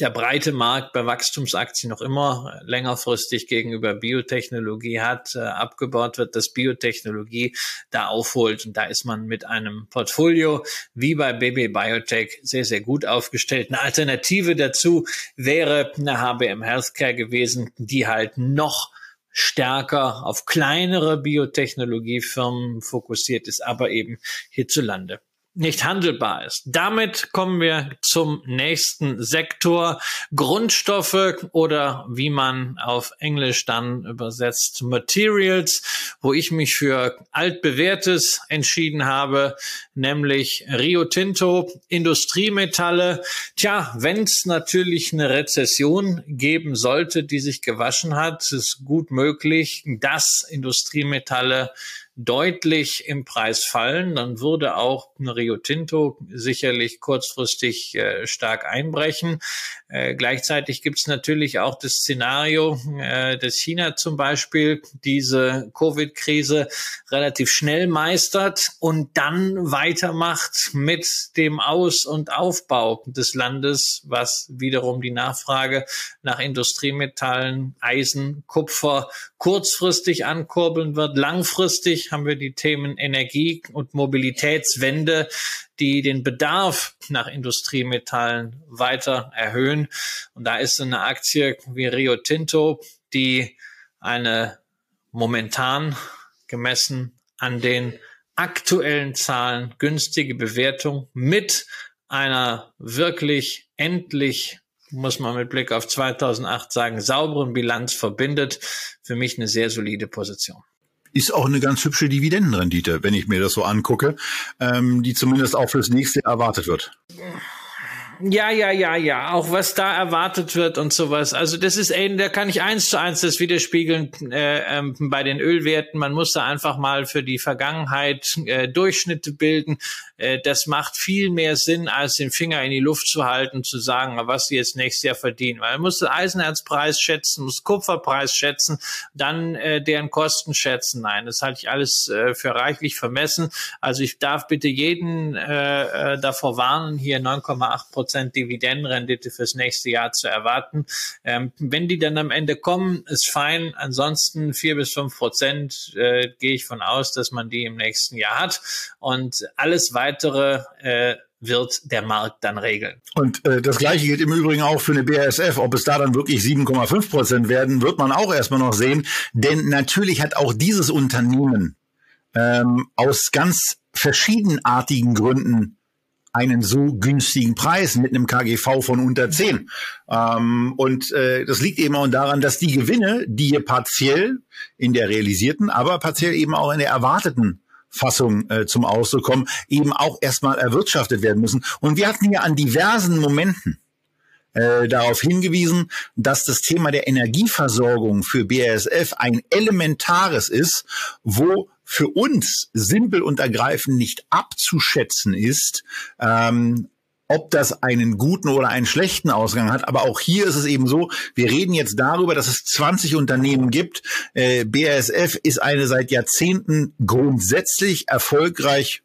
der breite Markt bei Wachstumsaktien noch immer längerfristig gegenüber Biotechnologie hat, äh, abgebaut wird, dass Biotechnologie da aufholt. Und da ist man mit einem Portfolio wie bei BB Biotech sehr, sehr gut aufgestellt. Eine Alternative dazu wäre eine HBM Healthcare gewesen, die halt noch stärker auf kleinere Biotechnologiefirmen fokussiert ist, aber eben hierzulande nicht handelbar ist. Damit kommen wir zum nächsten Sektor. Grundstoffe oder wie man auf Englisch dann übersetzt Materials, wo ich mich für altbewährtes entschieden habe, nämlich Rio Tinto, Industriemetalle. Tja, wenn es natürlich eine Rezession geben sollte, die sich gewaschen hat, ist gut möglich, dass Industriemetalle deutlich im Preis fallen, dann würde auch Rio Tinto sicherlich kurzfristig äh, stark einbrechen. Äh, gleichzeitig gibt es natürlich auch das Szenario, äh, dass China zum Beispiel diese Covid-Krise relativ schnell meistert und dann weitermacht mit dem Aus- und Aufbau des Landes, was wiederum die Nachfrage nach Industriemetallen, Eisen, Kupfer kurzfristig ankurbeln wird. Langfristig haben wir die Themen Energie und Mobilitätswende, die den Bedarf nach Industriemetallen weiter erhöhen. Und da ist eine Aktie wie Rio Tinto, die eine momentan gemessen an den aktuellen Zahlen günstige Bewertung mit einer wirklich endlich muss man mit Blick auf 2008 sagen, sauberen Bilanz verbindet. Für mich eine sehr solide Position ist auch eine ganz hübsche Dividendenrendite, wenn ich mir das so angucke, ähm, die zumindest auch fürs nächste erwartet wird. Ja, ja, ja, ja. Auch was da erwartet wird und sowas. Also das ist, ey, da kann ich eins zu eins das widerspiegeln äh, ähm, bei den Ölwerten. Man muss da einfach mal für die Vergangenheit äh, Durchschnitte bilden. Äh, das macht viel mehr Sinn, als den Finger in die Luft zu halten, zu sagen, was sie jetzt nächstes Jahr verdienen. Weil man muss den Eisenerzpreis schätzen, muss Kupferpreis schätzen, dann äh, deren Kosten schätzen. Nein, das halte ich alles äh, für reichlich vermessen. Also ich darf bitte jeden äh, äh davor warnen, hier 9,8 Prozent Dividendenrendite fürs nächste Jahr zu erwarten. Ähm, wenn die dann am Ende kommen, ist fein. Ansonsten vier bis fünf Prozent äh, gehe ich von aus, dass man die im nächsten Jahr hat. Und alles weitere weitere äh, wird der Markt dann regeln. Und äh, das gleiche gilt im Übrigen auch für eine BASF. Ob es da dann wirklich 7,5 Prozent werden, wird man auch erstmal noch sehen. Denn natürlich hat auch dieses Unternehmen ähm, aus ganz verschiedenartigen Gründen einen so günstigen Preis mit einem KGV von unter 10. Ähm, und äh, das liegt eben auch daran, dass die Gewinne, die hier partiell in der realisierten, aber partiell eben auch in der erwarteten Fassung äh, zum Ausdruck kommen, eben auch erstmal erwirtschaftet werden müssen. Und wir hatten ja an diversen Momenten äh, darauf hingewiesen, dass das Thema der Energieversorgung für BASF ein elementares ist, wo für uns simpel und ergreifend nicht abzuschätzen ist, ähm, ob das einen guten oder einen schlechten Ausgang hat. Aber auch hier ist es eben so, wir reden jetzt darüber, dass es 20 Unternehmen gibt. Äh, BASF ist eine seit Jahrzehnten grundsätzlich erfolgreich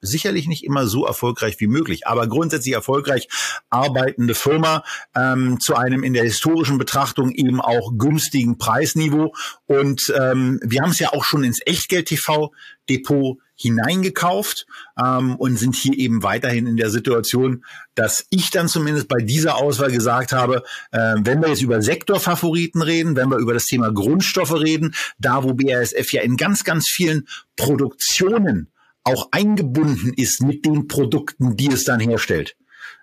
sicherlich nicht immer so erfolgreich wie möglich, aber grundsätzlich erfolgreich arbeitende Firma ähm, zu einem in der historischen Betrachtung eben auch günstigen Preisniveau. Und ähm, wir haben es ja auch schon ins Echtgeld-TV-Depot hineingekauft ähm, und sind hier eben weiterhin in der Situation, dass ich dann zumindest bei dieser Auswahl gesagt habe, äh, wenn wir jetzt über Sektorfavoriten reden, wenn wir über das Thema Grundstoffe reden, da wo BASF ja in ganz, ganz vielen Produktionen auch eingebunden ist mit den Produkten, die es dann herstellt,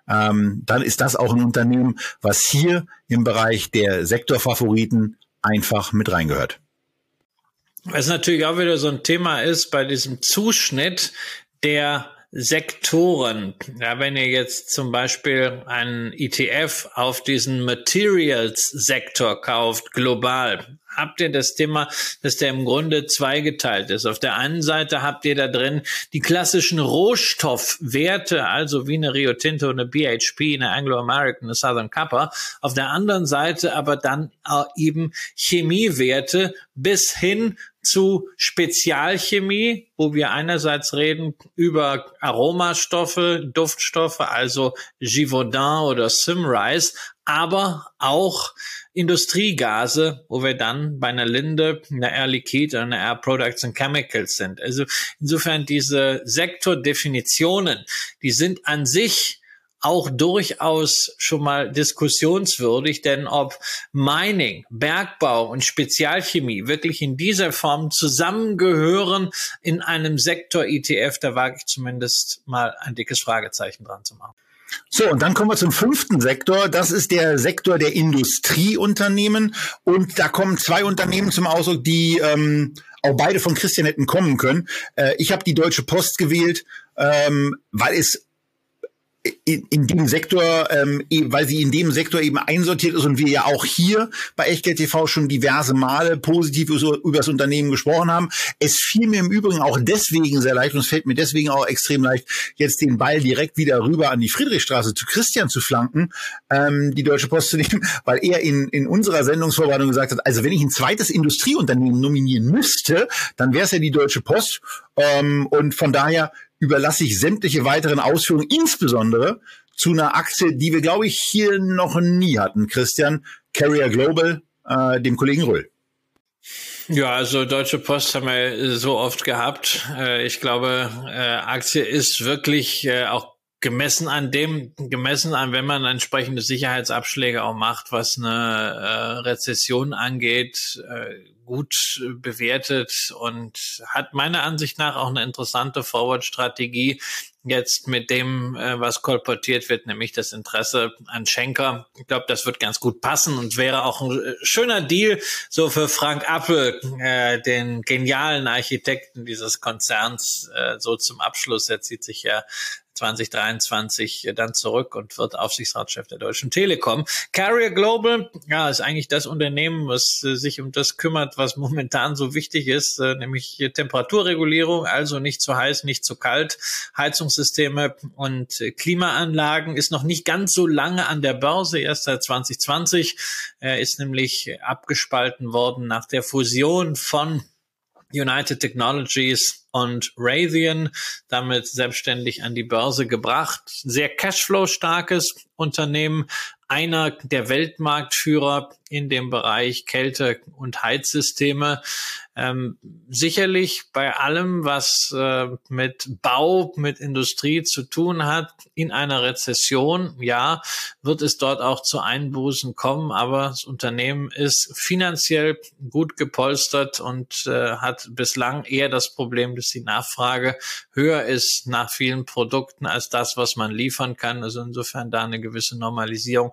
ähm, dann ist das auch ein Unternehmen, was hier im Bereich der Sektorfavoriten einfach mit reingehört. Was natürlich auch wieder so ein Thema ist bei diesem Zuschnitt der Sektoren. Ja, wenn ihr jetzt zum Beispiel einen ETF auf diesen Materials-Sektor kauft, global, habt ihr das Thema, dass der im Grunde zweigeteilt ist. Auf der einen Seite habt ihr da drin die klassischen Rohstoffwerte, also wie eine Rio Tinto, eine BHP, eine Anglo-American, eine Southern Copper. Auf der anderen Seite aber dann eben Chemiewerte bis hin zu Spezialchemie, wo wir einerseits reden über Aromastoffe, Duftstoffe, also Givaudan oder Simrise, aber auch Industriegase, wo wir dann bei einer Linde, einer Air Liquid einer Air Products and Chemicals sind. Also insofern diese Sektordefinitionen, die sind an sich auch durchaus schon mal diskussionswürdig, denn ob Mining, Bergbau und Spezialchemie wirklich in dieser Form zusammengehören in einem Sektor ETF, da wage ich zumindest mal ein dickes Fragezeichen dran zu machen. So, und dann kommen wir zum fünften Sektor. Das ist der Sektor der Industrieunternehmen. Und da kommen zwei Unternehmen zum Ausdruck, die ähm, auch beide von Christian hätten kommen können. Äh, ich habe die Deutsche Post gewählt, ähm, weil es in, in dem Sektor, ähm, e, weil sie in dem Sektor eben einsortiert ist und wir ja auch hier bei Echtgeld TV schon diverse Male positiv über das Unternehmen gesprochen haben. Es fiel mir im Übrigen auch deswegen sehr leicht und es fällt mir deswegen auch extrem leicht, jetzt den Ball direkt wieder rüber an die Friedrichstraße zu Christian zu flanken, ähm, die Deutsche Post zu nehmen, weil er in, in unserer Sendungsvorbereitung gesagt hat, also wenn ich ein zweites Industrieunternehmen nominieren müsste, dann wäre es ja die Deutsche Post. Ähm, und von daher überlasse ich sämtliche weiteren Ausführungen, insbesondere zu einer Aktie, die wir, glaube ich, hier noch nie hatten, Christian, Carrier Global, äh, dem Kollegen Röll. Ja, also Deutsche Post haben wir so oft gehabt. Äh, ich glaube, äh, Aktie ist wirklich äh, auch gemessen an dem, gemessen an, wenn man entsprechende Sicherheitsabschläge auch macht, was eine Rezession angeht, gut bewertet und hat meiner Ansicht nach auch eine interessante Forward-Strategie jetzt mit dem, äh, was kolportiert wird, nämlich das Interesse an Schenker. Ich glaube, das wird ganz gut passen und wäre auch ein äh, schöner Deal so für Frank Appel, äh, den genialen Architekten dieses Konzerns, äh, so zum Abschluss. Er zieht sich ja 2023 dann zurück und wird Aufsichtsratschef der Deutschen Telekom. Carrier Global, ja, ist eigentlich das Unternehmen, was äh, sich um das kümmert, was momentan so wichtig ist, äh, nämlich Temperaturregulierung, also nicht zu heiß, nicht zu kalt, Heizungssysteme und Klimaanlagen, ist noch nicht ganz so lange an der Börse, erst seit 2020, äh, ist nämlich abgespalten worden nach der Fusion von United Technologies und Raytheon damit selbstständig an die Börse gebracht. Sehr Cashflow starkes Unternehmen, einer der Weltmarktführer in dem Bereich Kälte- und Heizsysteme. Ähm, sicherlich bei allem, was äh, mit Bau, mit Industrie zu tun hat, in einer Rezession, ja, wird es dort auch zu Einbußen kommen, aber das Unternehmen ist finanziell gut gepolstert und äh, hat bislang eher das Problem, dass die Nachfrage höher ist nach vielen Produkten als das, was man liefern kann. Also insofern da eine gewisse Normalisierung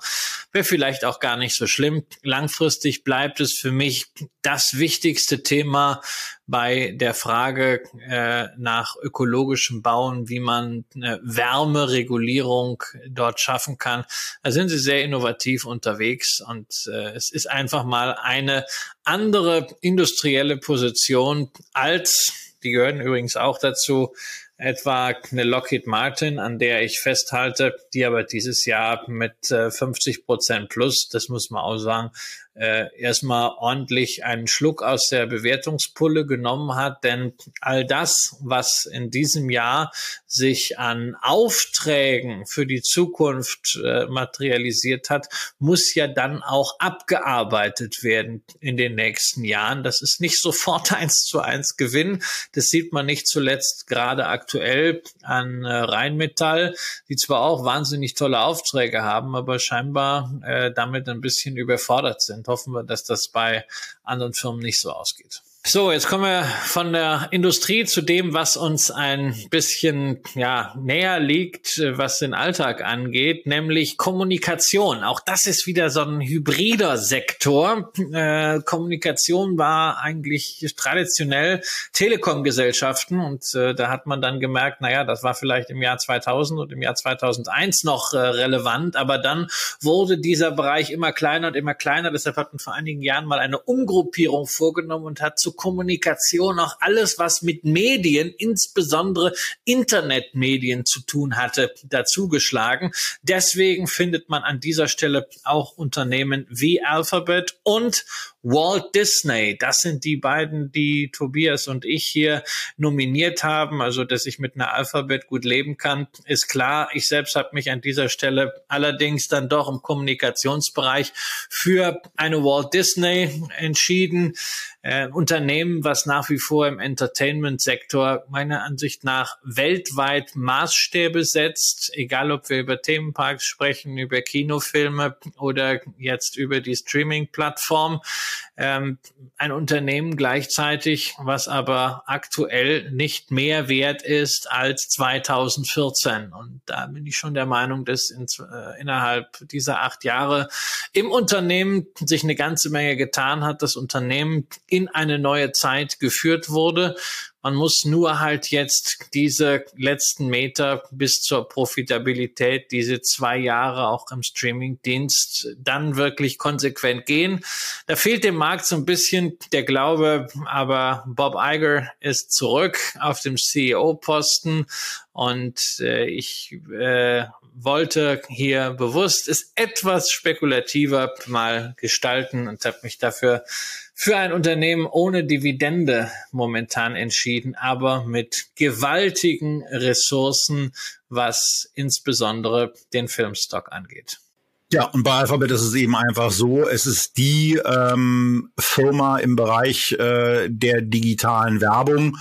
wäre vielleicht auch gar nicht so schlimm. Langfristig bleibt es für mich das wichtigste Thema bei der Frage äh, nach ökologischem Bauen, wie man eine Wärmeregulierung dort schaffen kann. Da sind sie sehr innovativ unterwegs und äh, es ist einfach mal eine andere industrielle Position als Die gehören übrigens auch dazu, etwa eine Lockheed Martin, an der ich festhalte, die aber dieses Jahr mit 50 äh, Prozent plus, das muss man auch sagen, äh, erstmal ordentlich einen Schluck aus der Bewertungspulle genommen hat, denn all das, was in diesem Jahr sich an Aufträgen für die Zukunft äh, materialisiert hat, muss ja dann auch abgearbeitet werden in den nächsten Jahren. Das ist nicht sofort eins zu eins Gewinn. Das sieht man nicht zuletzt gerade aktuell an äh, Rheinmetall, die zwar auch wahnsinnig tolle Aufträge haben, aber scheinbar äh, damit ein bisschen überfordert sind. Hoffen wir, dass das bei anderen Firmen nicht so ausgeht. So, jetzt kommen wir von der Industrie zu dem, was uns ein bisschen ja, näher liegt, was den Alltag angeht, nämlich Kommunikation. Auch das ist wieder so ein hybrider Sektor. Äh, Kommunikation war eigentlich traditionell Telekom-Gesellschaften und äh, da hat man dann gemerkt, naja, das war vielleicht im Jahr 2000 und im Jahr 2001 noch äh, relevant, aber dann wurde dieser Bereich immer kleiner und immer kleiner. Deshalb hat man vor einigen Jahren mal eine Umgruppierung vorgenommen und hat zu Kommunikation auch alles, was mit Medien, insbesondere Internetmedien zu tun hatte, dazugeschlagen. Deswegen findet man an dieser Stelle auch Unternehmen wie Alphabet und Walt Disney. Das sind die beiden, die Tobias und ich hier nominiert haben. Also, dass ich mit einer Alphabet gut leben kann, ist klar. Ich selbst habe mich an dieser Stelle allerdings dann doch im Kommunikationsbereich für eine Walt Disney entschieden äh, Unternehmen, was nach wie vor im Entertainment-Sektor meiner Ansicht nach weltweit Maßstäbe setzt, egal ob wir über Themenparks sprechen, über Kinofilme oder jetzt über die Streaming-Plattform. Ähm, ein Unternehmen gleichzeitig, was aber aktuell nicht mehr wert ist als 2014. Und da bin ich schon der Meinung, dass in, äh, innerhalb dieser acht Jahre im Unternehmen sich eine ganze Menge getan hat. Das Unternehmen in eine neue Zeit geführt wurde. Man muss nur halt jetzt diese letzten Meter bis zur Profitabilität, diese zwei Jahre auch im Streamingdienst, dann wirklich konsequent gehen. Da fehlt dem Markt so ein bisschen der Glaube, aber Bob Iger ist zurück auf dem CEO-Posten und äh, ich äh, wollte hier bewusst es etwas spekulativer mal gestalten und habe mich dafür für ein Unternehmen ohne Dividende momentan entschieden, aber mit gewaltigen Ressourcen, was insbesondere den Filmstock angeht. Ja, und bei Alphabet ist es eben einfach so, es ist die ähm, Firma im Bereich äh, der digitalen Werbung.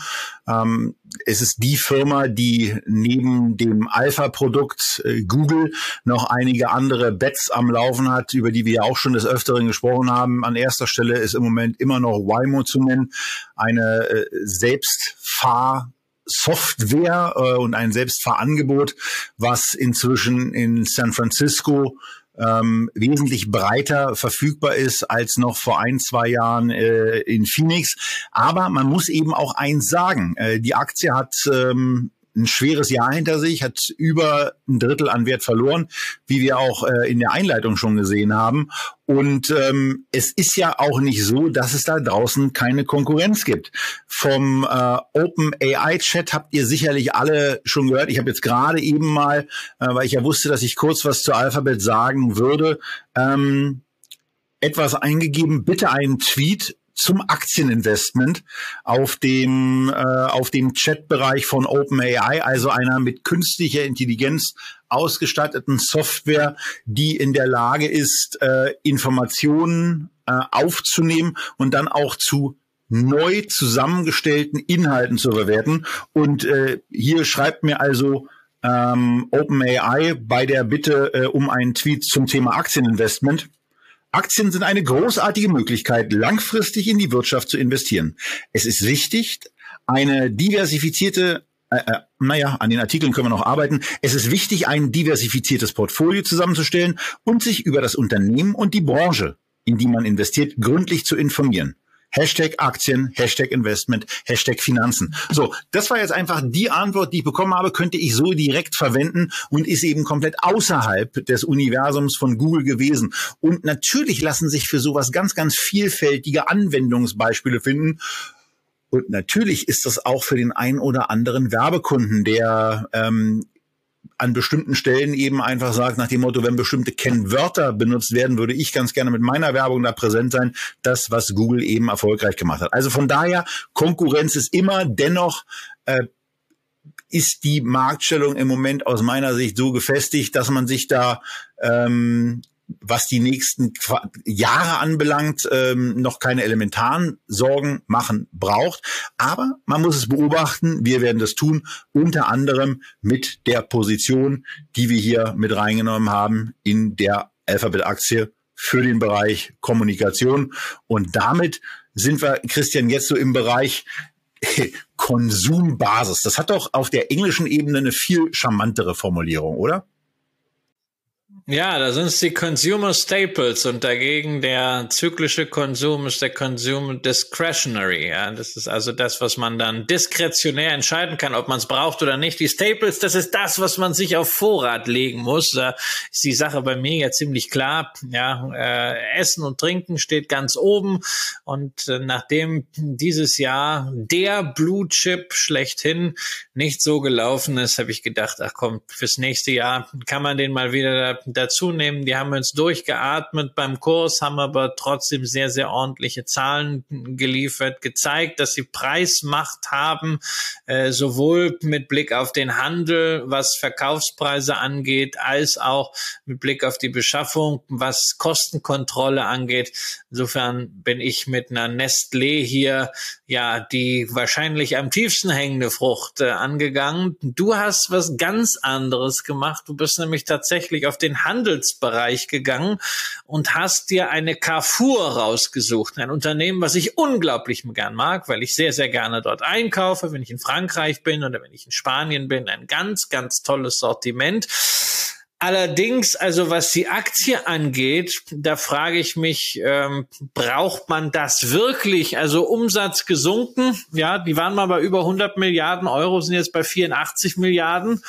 Ähm, es ist die Firma, die neben dem Alpha-Produkt äh, Google noch einige andere Bets am Laufen hat, über die wir ja auch schon des Öfteren gesprochen haben. An erster Stelle ist im Moment immer noch Waymo zu nennen, eine äh, Selbstfahr Software äh, und ein Selbstfahrangebot, was inzwischen in San Francisco ähm, wesentlich breiter verfügbar ist als noch vor ein, zwei Jahren äh, in Phoenix. Aber man muss eben auch eins sagen. Äh, die Aktie hat ähm, ein schweres Jahr hinter sich, hat über ein Drittel an Wert verloren, wie wir auch äh, in der Einleitung schon gesehen haben. Und ähm, es ist ja auch nicht so, dass es da draußen keine Konkurrenz gibt. Vom äh, Open AI Chat habt ihr sicherlich alle schon gehört. Ich habe jetzt gerade eben mal, äh, weil ich ja wusste, dass ich kurz was zu Alphabet sagen würde, ähm, etwas eingegeben. Bitte einen Tweet zum Aktieninvestment auf dem, äh, auf dem Chatbereich von OpenAI, also einer mit künstlicher Intelligenz ausgestatteten Software, die in der Lage ist, äh, Informationen äh, aufzunehmen und dann auch zu neu zusammengestellten Inhalten zu bewerten. Und äh, hier schreibt mir also ähm, OpenAI bei der Bitte äh, um einen Tweet zum Thema Aktieninvestment. Aktien sind eine großartige Möglichkeit, langfristig in die Wirtschaft zu investieren. Es ist wichtig, eine diversifizierte äh, äh, naja, an den Artikeln können wir noch arbeiten. Es ist wichtig, ein diversifiziertes Portfolio zusammenzustellen und sich über das Unternehmen und die Branche, in die man investiert, gründlich zu informieren. Hashtag Aktien, Hashtag Investment, Hashtag Finanzen. So, das war jetzt einfach die Antwort, die ich bekommen habe, könnte ich so direkt verwenden und ist eben komplett außerhalb des Universums von Google gewesen. Und natürlich lassen sich für sowas ganz, ganz vielfältige Anwendungsbeispiele finden. Und natürlich ist das auch für den einen oder anderen Werbekunden, der ähm, an bestimmten Stellen eben einfach sagt, nach dem Motto, wenn bestimmte Kennwörter benutzt werden, würde ich ganz gerne mit meiner Werbung da präsent sein, das, was Google eben erfolgreich gemacht hat. Also von daher, Konkurrenz ist immer, dennoch äh, ist die Marktstellung im Moment aus meiner Sicht so gefestigt, dass man sich da ähm, was die nächsten Jahre anbelangt, ähm, noch keine elementaren Sorgen machen braucht. Aber man muss es beobachten. Wir werden das tun, unter anderem mit der Position, die wir hier mit reingenommen haben in der Alphabet-Aktie für den Bereich Kommunikation. Und damit sind wir, Christian, jetzt so im Bereich Konsumbasis. Das hat doch auf der englischen Ebene eine viel charmantere Formulierung, oder? Ja, da sind es die Consumer Staples und dagegen der zyklische Konsum ist der Konsum Discretionary. Ja, das ist also das, was man dann diskretionär entscheiden kann, ob man es braucht oder nicht. Die Staples, das ist das, was man sich auf Vorrat legen muss. Da ist die Sache bei mir ja ziemlich klar. Ja, äh, Essen und Trinken steht ganz oben und äh, nachdem dieses Jahr der Blue Chip schlechthin nicht so gelaufen ist, habe ich gedacht, ach komm, fürs nächste Jahr kann man den mal wieder dazu nehmen. Die haben uns durchgeatmet beim Kurs, haben aber trotzdem sehr, sehr ordentliche Zahlen geliefert, gezeigt, dass sie Preismacht haben, äh, sowohl mit Blick auf den Handel, was Verkaufspreise angeht, als auch mit Blick auf die Beschaffung, was Kostenkontrolle angeht. Insofern bin ich mit einer Nestlé hier, ja, die wahrscheinlich am tiefsten hängende Frucht äh, angegangen. Du hast was ganz anderes gemacht. Du bist nämlich tatsächlich auf den Handelsbereich gegangen und hast dir eine Carrefour rausgesucht, ein Unternehmen, was ich unglaublich gern mag, weil ich sehr, sehr gerne dort einkaufe, wenn ich in Frankreich bin oder wenn ich in Spanien bin. Ein ganz, ganz tolles Sortiment. Allerdings, also was die Aktie angeht, da frage ich mich, ähm, braucht man das wirklich? Also Umsatz gesunken, ja, die waren mal bei über 100 Milliarden Euro, sind jetzt bei 84 Milliarden.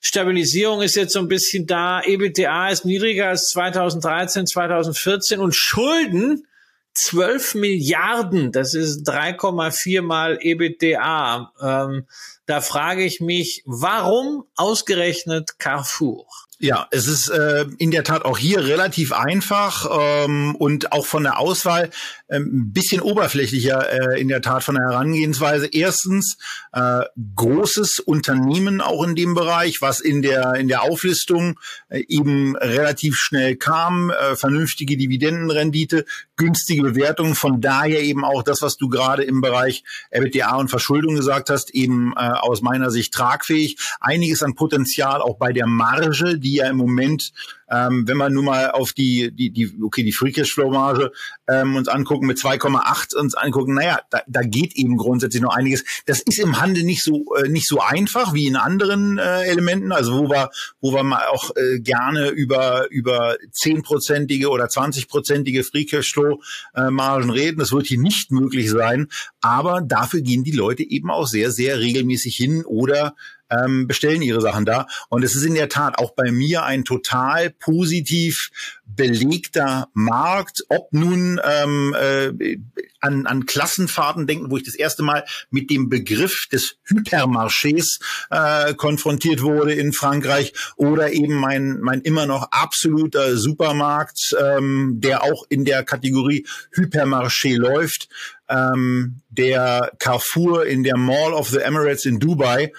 Stabilisierung ist jetzt so ein bisschen da. EBTA ist niedriger als 2013, 2014 und Schulden 12 Milliarden. Das ist 3,4 mal EBTA. Ähm, da frage ich mich, warum ausgerechnet Carrefour? Ja, es ist äh, in der Tat auch hier relativ einfach ähm, und auch von der Auswahl ein bisschen oberflächlicher äh, in der Tat von der Herangehensweise. Erstens äh, großes Unternehmen auch in dem Bereich, was in der in der Auflistung äh, eben relativ schnell kam, äh, vernünftige Dividendenrendite, günstige Bewertung. Von daher eben auch das, was du gerade im Bereich EBITDA und Verschuldung gesagt hast, eben äh, aus meiner Sicht tragfähig. Einiges an Potenzial auch bei der Marge, die ja im Moment, ähm, wenn man nur mal auf die, die, die okay, die Free Cash Flow Marge ähm, uns angucken mit 2,8 uns angucken, naja, da, da geht eben grundsätzlich noch einiges. Das ist im Handel nicht so äh, nicht so einfach wie in anderen äh, Elementen, also wo wir wo wir mal auch äh, gerne über über zehnprozentige oder 20-prozentige Free Cashflow äh, Margen reden. Das wird hier nicht möglich sein, aber dafür gehen die Leute eben auch sehr sehr regelmäßig hin oder ähm, bestellen ihre Sachen da. Und es ist in der Tat auch bei mir ein total positiv belegter Markt, ob nun ähm, äh, an, an Klassenfahrten denken, wo ich das erste Mal mit dem Begriff des Hypermarchés äh, konfrontiert wurde in Frankreich oder eben mein, mein immer noch absoluter Supermarkt, ähm, der auch in der Kategorie Hypermarché läuft, ähm, der Carrefour in der Mall of the Emirates in Dubai,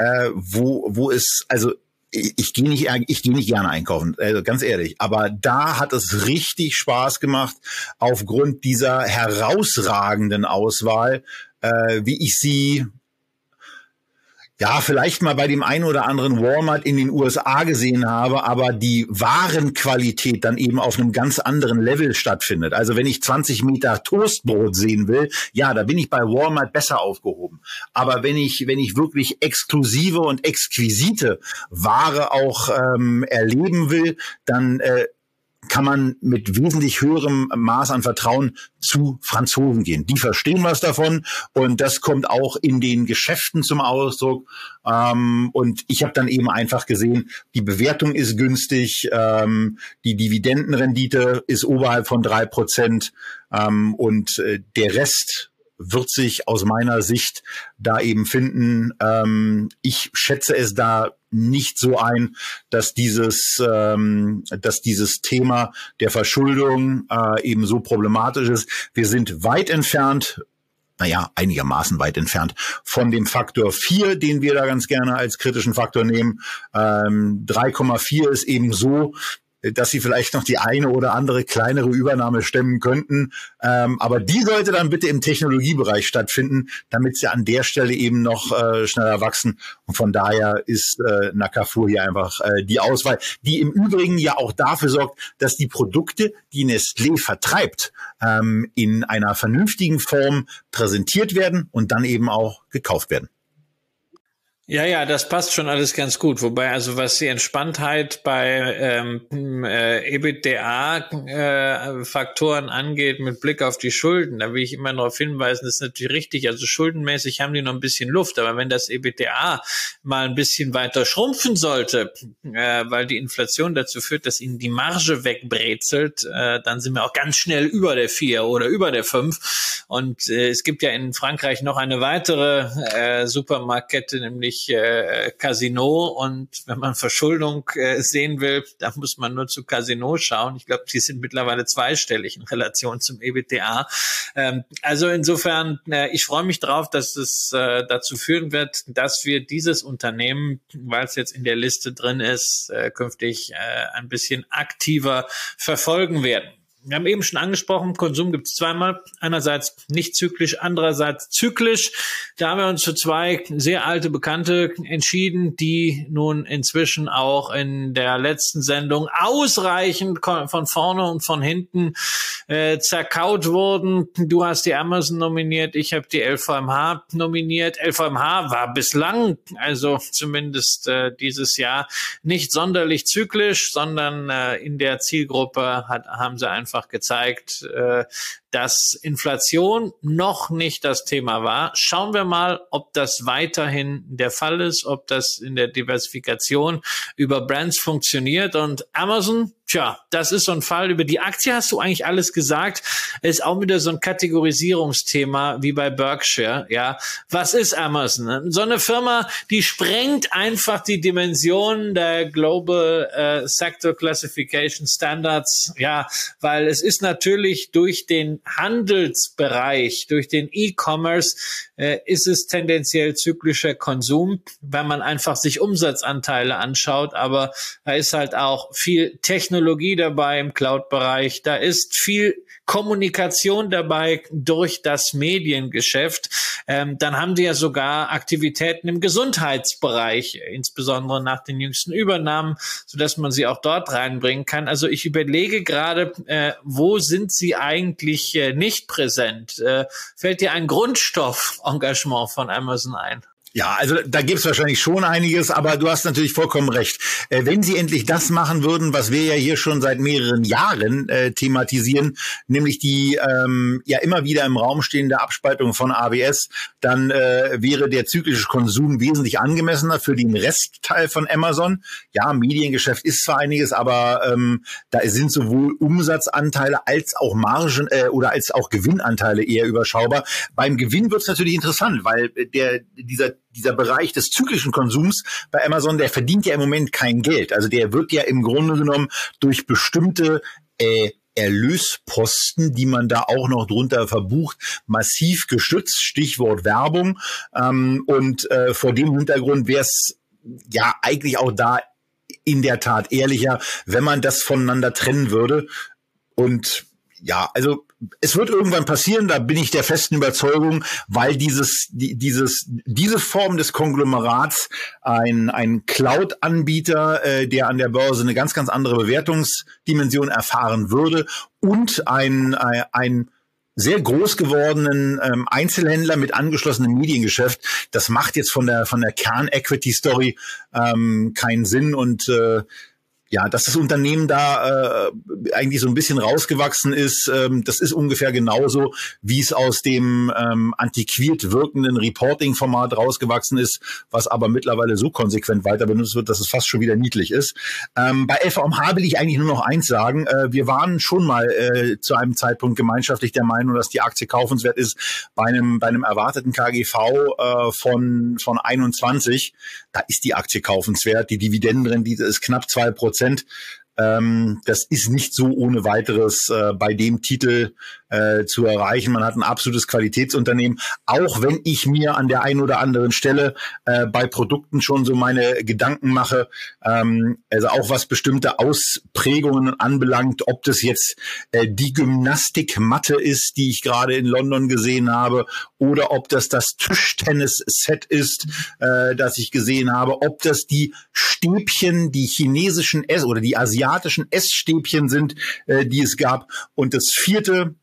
äh, wo, wo es, also ich, ich gehe nicht, ich gehe nicht gerne einkaufen, also ganz ehrlich. Aber da hat es richtig Spaß gemacht aufgrund dieser herausragenden Auswahl, äh, wie ich sie ja, vielleicht mal bei dem einen oder anderen Walmart in den USA gesehen habe, aber die Warenqualität dann eben auf einem ganz anderen Level stattfindet. Also wenn ich 20 Meter Toastbrot sehen will, ja, da bin ich bei Walmart besser aufgehoben. Aber wenn ich, wenn ich wirklich exklusive und exquisite Ware auch ähm, erleben will, dann äh, kann man mit wesentlich höherem Maß an Vertrauen zu Franzosen gehen. Die verstehen was davon und das kommt auch in den Geschäften zum Ausdruck. Ähm, und ich habe dann eben einfach gesehen, die Bewertung ist günstig, ähm, die Dividendenrendite ist oberhalb von drei Prozent ähm, und äh, der Rest wird sich aus meiner Sicht da eben finden. Ähm, ich schätze es da nicht so ein, dass dieses, ähm, dass dieses Thema der Verschuldung äh, eben so problematisch ist. Wir sind weit entfernt naja, einigermaßen weit entfernt von dem Faktor 4, den wir da ganz gerne als kritischen Faktor nehmen. Ähm, 3,4 ist eben so, dass sie vielleicht noch die eine oder andere kleinere Übernahme stemmen könnten. Ähm, aber die sollte dann bitte im Technologiebereich stattfinden, damit sie an der Stelle eben noch äh, schneller wachsen. Und von daher ist äh, Nakafur hier einfach äh, die Auswahl, die im Übrigen ja auch dafür sorgt, dass die Produkte, die Nestlé vertreibt, ähm, in einer vernünftigen Form präsentiert werden und dann eben auch gekauft werden. Ja, ja, das passt schon alles ganz gut. Wobei, also was die Entspanntheit bei ähm, äh, EBITDA-Faktoren äh, angeht, mit Blick auf die Schulden, da will ich immer darauf hinweisen, das ist natürlich richtig. Also schuldenmäßig haben die noch ein bisschen Luft, aber wenn das EBITDA mal ein bisschen weiter schrumpfen sollte, äh, weil die Inflation dazu führt, dass ihnen die Marge wegbrezelt, äh, dann sind wir auch ganz schnell über der vier oder über der fünf. Und äh, es gibt ja in Frankreich noch eine weitere äh, Supermarktkette, nämlich äh, Casino und wenn man Verschuldung äh, sehen will, da muss man nur zu Casino schauen. Ich glaube, die sind mittlerweile zweistellig in Relation zum EBTA. Ähm, also insofern, äh, ich freue mich drauf, dass es äh, dazu führen wird, dass wir dieses Unternehmen, weil es jetzt in der Liste drin ist, äh, künftig äh, ein bisschen aktiver verfolgen werden wir haben eben schon angesprochen, Konsum gibt es zweimal. Einerseits nicht zyklisch, andererseits zyklisch. Da haben wir uns für zwei sehr alte Bekannte entschieden, die nun inzwischen auch in der letzten Sendung ausreichend von vorne und von hinten äh, zerkaut wurden. Du hast die Amazon nominiert, ich habe die LVMH nominiert. LVMH war bislang, also zumindest äh, dieses Jahr, nicht sonderlich zyklisch, sondern äh, in der Zielgruppe hat, haben sie einfach einfach gezeigt, äh, dass Inflation noch nicht das Thema war. Schauen wir mal, ob das weiterhin der Fall ist, ob das in der Diversifikation über Brands funktioniert. Und Amazon, tja, das ist so ein Fall. Über die Aktie hast du eigentlich alles gesagt. Ist auch wieder so ein Kategorisierungsthema wie bei Berkshire. Ja, was ist Amazon? So eine Firma, die sprengt einfach die Dimension der Global äh, Sector Classification Standards. Ja, weil es ist natürlich durch den Handelsbereich, durch den E-Commerce äh, ist es tendenziell zyklischer Konsum, wenn man einfach sich Umsatzanteile anschaut. Aber da ist halt auch viel Technologie dabei im Cloud-Bereich. Da ist viel Kommunikation dabei durch das Mediengeschäft. Ähm, dann haben die ja sogar Aktivitäten im Gesundheitsbereich, insbesondere nach den jüngsten Übernahmen, so dass man sie auch dort reinbringen kann. Also ich überlege gerade, äh, wo sind sie eigentlich äh, nicht präsent? Äh, fällt dir ein Grundstoffengagement von Amazon ein? Ja, also da gibt's wahrscheinlich schon einiges, aber du hast natürlich vollkommen recht. Äh, wenn sie endlich das machen würden, was wir ja hier schon seit mehreren Jahren äh, thematisieren, nämlich die ähm, ja immer wieder im Raum stehende Abspaltung von ABS, dann äh, wäre der zyklische Konsum wesentlich angemessener für den Restteil von Amazon. Ja, Mediengeschäft ist zwar einiges, aber ähm, da sind sowohl Umsatzanteile als auch Margen äh, oder als auch Gewinnanteile eher überschaubar. Beim Gewinn wird's natürlich interessant, weil der dieser dieser Bereich des zyklischen Konsums bei Amazon, der verdient ja im Moment kein Geld. Also der wird ja im Grunde genommen durch bestimmte äh, Erlösposten, die man da auch noch drunter verbucht, massiv geschützt. Stichwort Werbung. Ähm, und äh, vor dem Hintergrund wäre es ja eigentlich auch da in der Tat ehrlicher, wenn man das voneinander trennen würde. Und ja, also es wird irgendwann passieren, da bin ich der festen Überzeugung, weil dieses, die, dieses, diese Form des Konglomerats ein, ein Cloud-Anbieter, äh, der an der Börse eine ganz, ganz andere Bewertungsdimension erfahren würde und ein, ein, ein sehr groß gewordenen ähm, Einzelhändler mit angeschlossenem Mediengeschäft. Das macht jetzt von der von der Kern-Equity-Story ähm, keinen Sinn und äh, ja, dass das Unternehmen da äh, eigentlich so ein bisschen rausgewachsen ist, ähm, das ist ungefähr genauso, wie es aus dem ähm, antiquiert wirkenden Reporting-Format rausgewachsen ist, was aber mittlerweile so konsequent weiter benutzt wird, dass es fast schon wieder niedlich ist. Ähm, bei LVMH will ich eigentlich nur noch eins sagen. Äh, wir waren schon mal äh, zu einem Zeitpunkt gemeinschaftlich der Meinung, dass die Aktie kaufenswert ist bei einem, bei einem erwarteten KGV äh, von, von 21. Da ist die Aktie kaufenswert. Die Dividendenrendite ist knapp zwei Prozent. Ähm, das ist nicht so ohne weiteres äh, bei dem Titel äh, zu erreichen. Man hat ein absolutes Qualitätsunternehmen, auch wenn ich mir an der einen oder anderen Stelle äh, bei Produkten schon so meine Gedanken mache, ähm, also auch was bestimmte Ausprägungen anbelangt, ob das jetzt äh, die Gymnastikmatte ist, die ich gerade in London gesehen habe, oder ob das das Tischtennis-Set ist, äh, das ich gesehen habe, ob das die Stäbchen, die chinesischen Ess oder die asiatischen Essstäbchen sind, äh, die es gab. Und das vierte,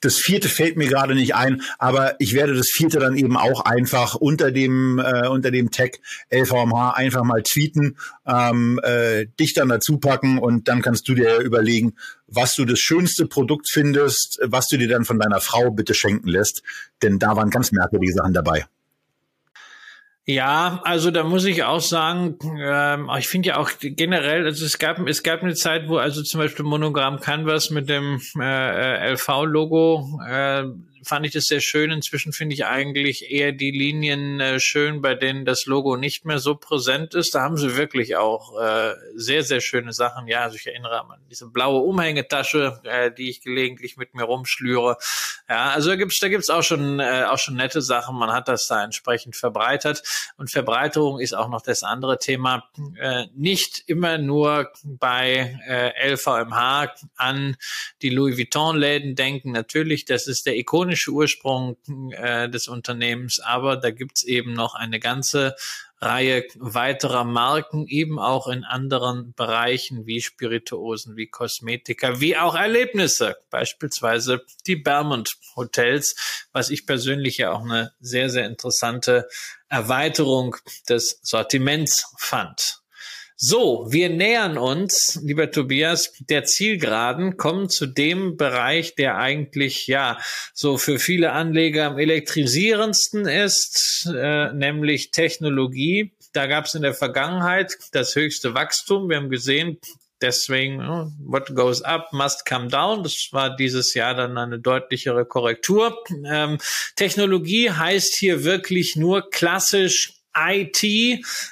das vierte fällt mir gerade nicht ein, aber ich werde das vierte dann eben auch einfach unter dem äh, unter dem Tag LVMH einfach mal tweeten, ähm, äh, dich dann dazu packen und dann kannst du dir überlegen, was du das schönste Produkt findest, was du dir dann von deiner Frau bitte schenken lässt, denn da waren ganz merkwürdige Sachen dabei. Ja, also da muss ich auch sagen, ähm, ich finde ja auch generell, also es gab es gab eine Zeit, wo also zum Beispiel Monogramm Canvas mit dem äh, LV-Logo äh, fand ich das sehr schön. Inzwischen finde ich eigentlich eher die Linien äh, schön, bei denen das Logo nicht mehr so präsent ist. Da haben sie wirklich auch äh, sehr, sehr schöne Sachen. Ja, also ich erinnere an diese blaue Umhängetasche, äh, die ich gelegentlich mit mir rumschlüre. Ja, also da gibt's da gibt's auch schon, äh, auch schon nette Sachen. Man hat das da entsprechend verbreitert. Und Verbreiterung ist auch noch das andere Thema. Äh, nicht immer nur bei äh, LVMH an die Louis Vuitton-Läden denken. Natürlich, das ist der ikonische italienische Ursprung äh, des Unternehmens, aber da gibt's eben noch eine ganze Reihe weiterer Marken, eben auch in anderen Bereichen wie Spirituosen, wie Kosmetika, wie auch Erlebnisse, beispielsweise die Bermond Hotels, was ich persönlich ja auch eine sehr, sehr interessante Erweiterung des Sortiments fand. So, wir nähern uns, lieber Tobias, der Zielgeraden, kommen zu dem Bereich, der eigentlich ja so für viele Anleger am elektrisierendsten ist, äh, nämlich Technologie. Da gab es in der Vergangenheit das höchste Wachstum. Wir haben gesehen, deswegen, what goes up must come down. Das war dieses Jahr dann eine deutlichere Korrektur. Ähm, Technologie heißt hier wirklich nur klassisch IT,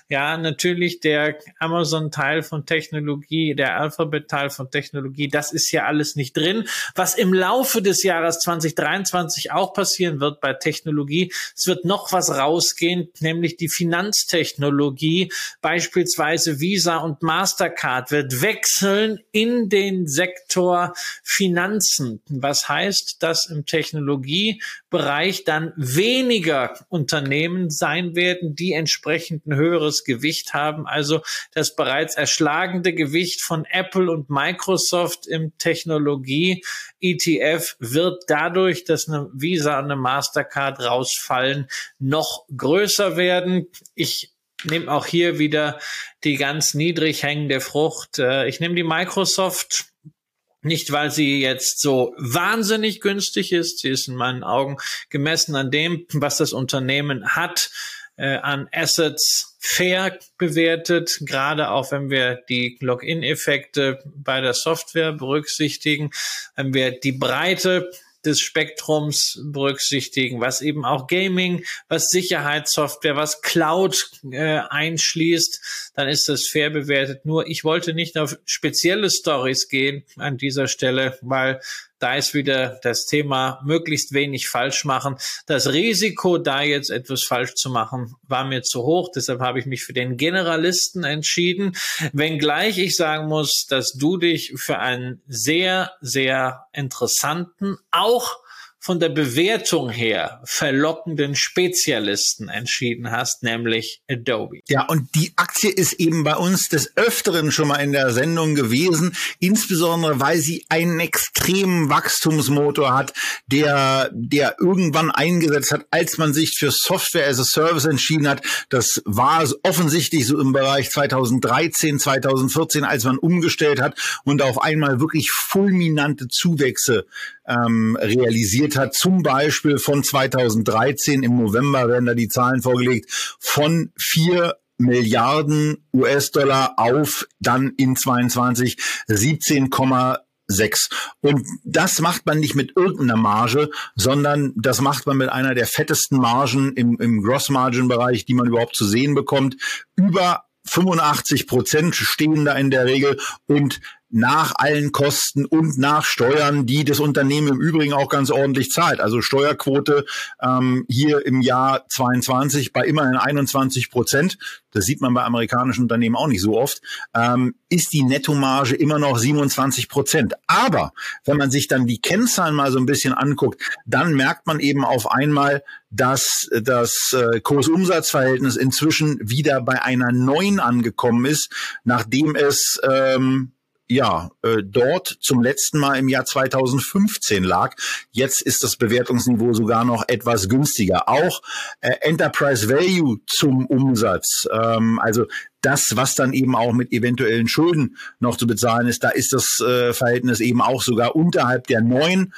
ja, natürlich der Amazon-Teil von Technologie, der Alphabet-Teil von Technologie, das ist ja alles nicht drin. Was im Laufe des Jahres 2023 auch passieren wird bei Technologie, es wird noch was rausgehen, nämlich die Finanztechnologie, beispielsweise Visa und Mastercard wird wechseln in den Sektor Finanzen. Was heißt, dass im Technologiebereich dann weniger Unternehmen sein werden, die entsprechend ein höheres Gewicht haben. Also das bereits erschlagende Gewicht von Apple und Microsoft im Technologie ETF wird dadurch, dass eine Visa und eine Mastercard rausfallen, noch größer werden. Ich nehme auch hier wieder die ganz niedrig hängende Frucht. Äh, ich nehme die Microsoft nicht, weil sie jetzt so wahnsinnig günstig ist. Sie ist in meinen Augen gemessen an dem, was das Unternehmen hat, äh, an Assets fair bewertet, gerade auch wenn wir die Login-Effekte bei der Software berücksichtigen, wenn wir die Breite des Spektrums berücksichtigen, was eben auch Gaming, was Sicherheitssoftware, was Cloud äh, einschließt, dann ist das fair bewertet. Nur ich wollte nicht auf spezielle Stories gehen an dieser Stelle, weil da ist wieder das Thema möglichst wenig falsch machen. Das Risiko, da jetzt etwas falsch zu machen, war mir zu hoch. Deshalb habe ich mich für den Generalisten entschieden. Wenngleich ich sagen muss, dass du dich für einen sehr, sehr interessanten, auch von der Bewertung her verlockenden Spezialisten entschieden hast, nämlich Adobe. Ja, und die Aktie ist eben bei uns des Öfteren schon mal in der Sendung gewesen, insbesondere weil sie einen extremen Wachstumsmotor hat, der, der irgendwann eingesetzt hat, als man sich für Software as a Service entschieden hat. Das war offensichtlich so im Bereich 2013, 2014, als man umgestellt hat und auf einmal wirklich fulminante Zuwächse ähm, realisiert hat. Zum Beispiel von 2013 im November werden da die Zahlen vorgelegt von vier Milliarden US-Dollar auf dann in 22 17,6. Und das macht man nicht mit irgendeiner Marge, sondern das macht man mit einer der fettesten Margen im, im Gross-Margin-Bereich, die man überhaupt zu sehen bekommt. Über 85 Prozent stehen da in der Regel und nach allen Kosten und nach Steuern, die das Unternehmen im Übrigen auch ganz ordentlich zahlt. Also Steuerquote ähm, hier im Jahr 22 bei immerhin 21 Prozent, das sieht man bei amerikanischen Unternehmen auch nicht so oft, ähm, ist die Nettomarge immer noch 27 Prozent. Aber wenn man sich dann die Kennzahlen mal so ein bisschen anguckt, dann merkt man eben auf einmal, dass das äh, Kursumsatzverhältnis inzwischen wieder bei einer neuen angekommen ist, nachdem es ähm, ja, äh, dort zum letzten Mal im Jahr 2015 lag. Jetzt ist das Bewertungsniveau sogar noch etwas günstiger. Auch äh, Enterprise Value zum Umsatz, ähm, also das, was dann eben auch mit eventuellen Schulden noch zu bezahlen ist, da ist das äh, Verhältnis eben auch sogar unterhalb der neun.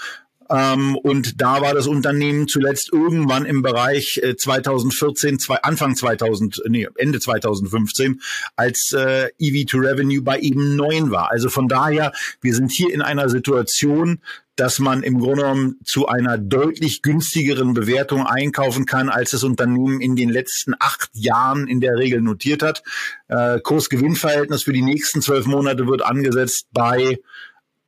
Ähm, und da war das Unternehmen zuletzt irgendwann im Bereich äh, 2014, zwei, Anfang 2000, nee, Ende 2015, als äh, EV to Revenue bei eben neun war. Also von daher, wir sind hier in einer Situation, dass man im Grunde genommen zu einer deutlich günstigeren Bewertung einkaufen kann, als das Unternehmen in den letzten acht Jahren in der Regel notiert hat. Äh, Kurs-Gewinn-Verhältnis für die nächsten zwölf Monate wird angesetzt bei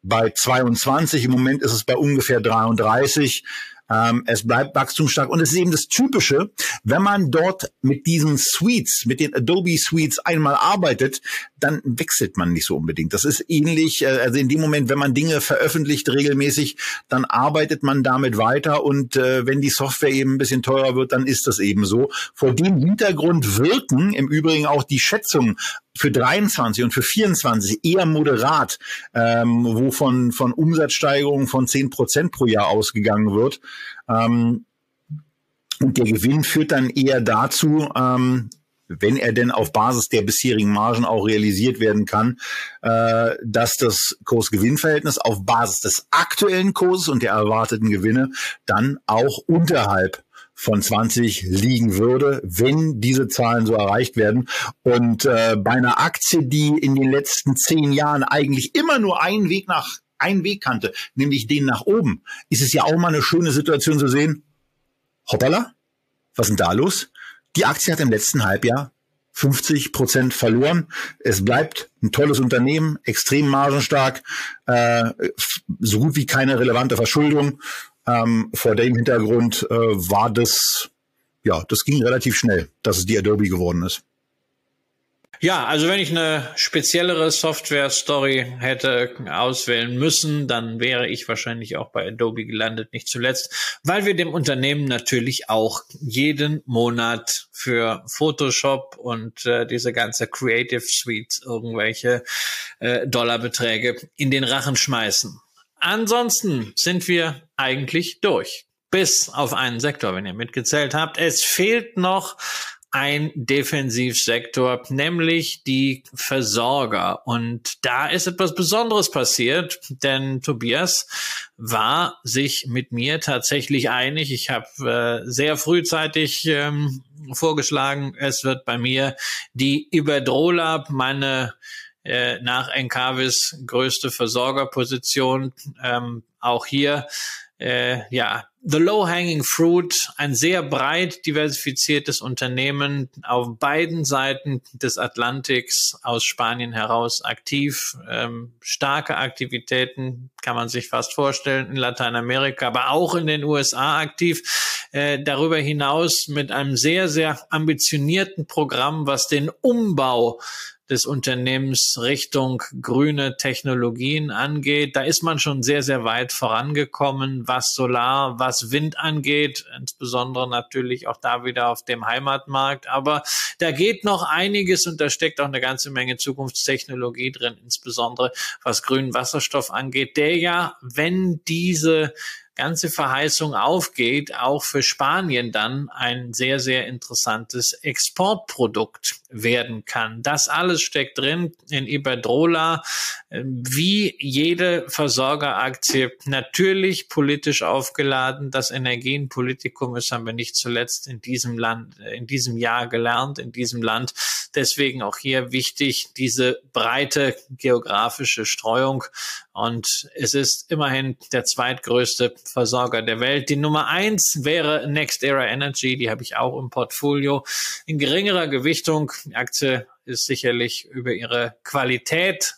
bei 22. Im Moment ist es bei ungefähr 33. Ähm, es bleibt wachstumsstark und es ist eben das Typische, wenn man dort mit diesen Suites, mit den Adobe Suites einmal arbeitet, dann wechselt man nicht so unbedingt. Das ist ähnlich, äh, also in dem Moment, wenn man Dinge veröffentlicht regelmäßig, dann arbeitet man damit weiter und äh, wenn die Software eben ein bisschen teurer wird, dann ist das eben so. Vor dem Hintergrund wirken im Übrigen auch die Schätzungen für 23 und für 24 eher moderat, ähm, wo von, von Umsatzsteigerungen von 10 Prozent pro Jahr ausgegangen wird. Ähm, und der Gewinn führt dann eher dazu, ähm, wenn er denn auf Basis der bisherigen Margen auch realisiert werden kann, äh, dass das Kurs-Gewinn-Verhältnis auf Basis des aktuellen Kurses und der erwarteten Gewinne dann auch unterhalb von 20 liegen würde, wenn diese Zahlen so erreicht werden. Und äh, bei einer Aktie, die in den letzten zehn Jahren eigentlich immer nur einen Weg nach einen Weg kannte, nämlich den nach oben, ist es ja auch mal eine schöne Situation zu sehen. Hoppala, was ist denn da los? Die Aktie hat im letzten Halbjahr 50 Prozent verloren. Es bleibt ein tolles Unternehmen, extrem margenstark, äh, so gut wie keine relevante Verschuldung. Ähm, vor dem Hintergrund äh, war das, ja, das ging relativ schnell, dass es die Adobe geworden ist. Ja, also wenn ich eine speziellere Software-Story hätte auswählen müssen, dann wäre ich wahrscheinlich auch bei Adobe gelandet, nicht zuletzt, weil wir dem Unternehmen natürlich auch jeden Monat für Photoshop und äh, diese ganze Creative Suite irgendwelche äh, Dollarbeträge in den Rachen schmeißen. Ansonsten sind wir eigentlich durch. Bis auf einen Sektor, wenn ihr mitgezählt habt. Es fehlt noch ein Defensivsektor, nämlich die Versorger. Und da ist etwas Besonderes passiert, denn Tobias war sich mit mir tatsächlich einig. Ich habe äh, sehr frühzeitig ähm, vorgeschlagen, es wird bei mir die Iberdrola, meine äh, nach Encavis größte Versorgerposition. Ähm, auch hier äh, ja, the low-hanging fruit, ein sehr breit diversifiziertes Unternehmen auf beiden Seiten des Atlantiks aus Spanien heraus aktiv, ähm, starke Aktivitäten kann man sich fast vorstellen in Lateinamerika, aber auch in den USA aktiv. Äh, darüber hinaus mit einem sehr, sehr ambitionierten Programm, was den Umbau des Unternehmens Richtung grüne Technologien angeht. Da ist man schon sehr, sehr weit vorangekommen, was Solar, was Wind angeht, insbesondere natürlich auch da wieder auf dem Heimatmarkt. Aber da geht noch einiges und da steckt auch eine ganze Menge Zukunftstechnologie drin, insbesondere was grünen Wasserstoff angeht, der ja, wenn diese ganze Verheißung aufgeht, auch für Spanien dann ein sehr, sehr interessantes Exportprodukt werden kann. Das alles steckt drin in Iberdrola, wie jede Versorgeraktie natürlich politisch aufgeladen. Das Energienpolitikum ist haben wir nicht zuletzt in diesem Land, in diesem Jahr gelernt, in diesem Land. Deswegen auch hier wichtig, diese breite geografische Streuung. Und es ist immerhin der zweitgrößte Versorger der Welt. Die Nummer eins wäre Next Era Energy, die habe ich auch im Portfolio. In geringerer Gewichtung, die Aktie ist sicherlich über ihre Qualität,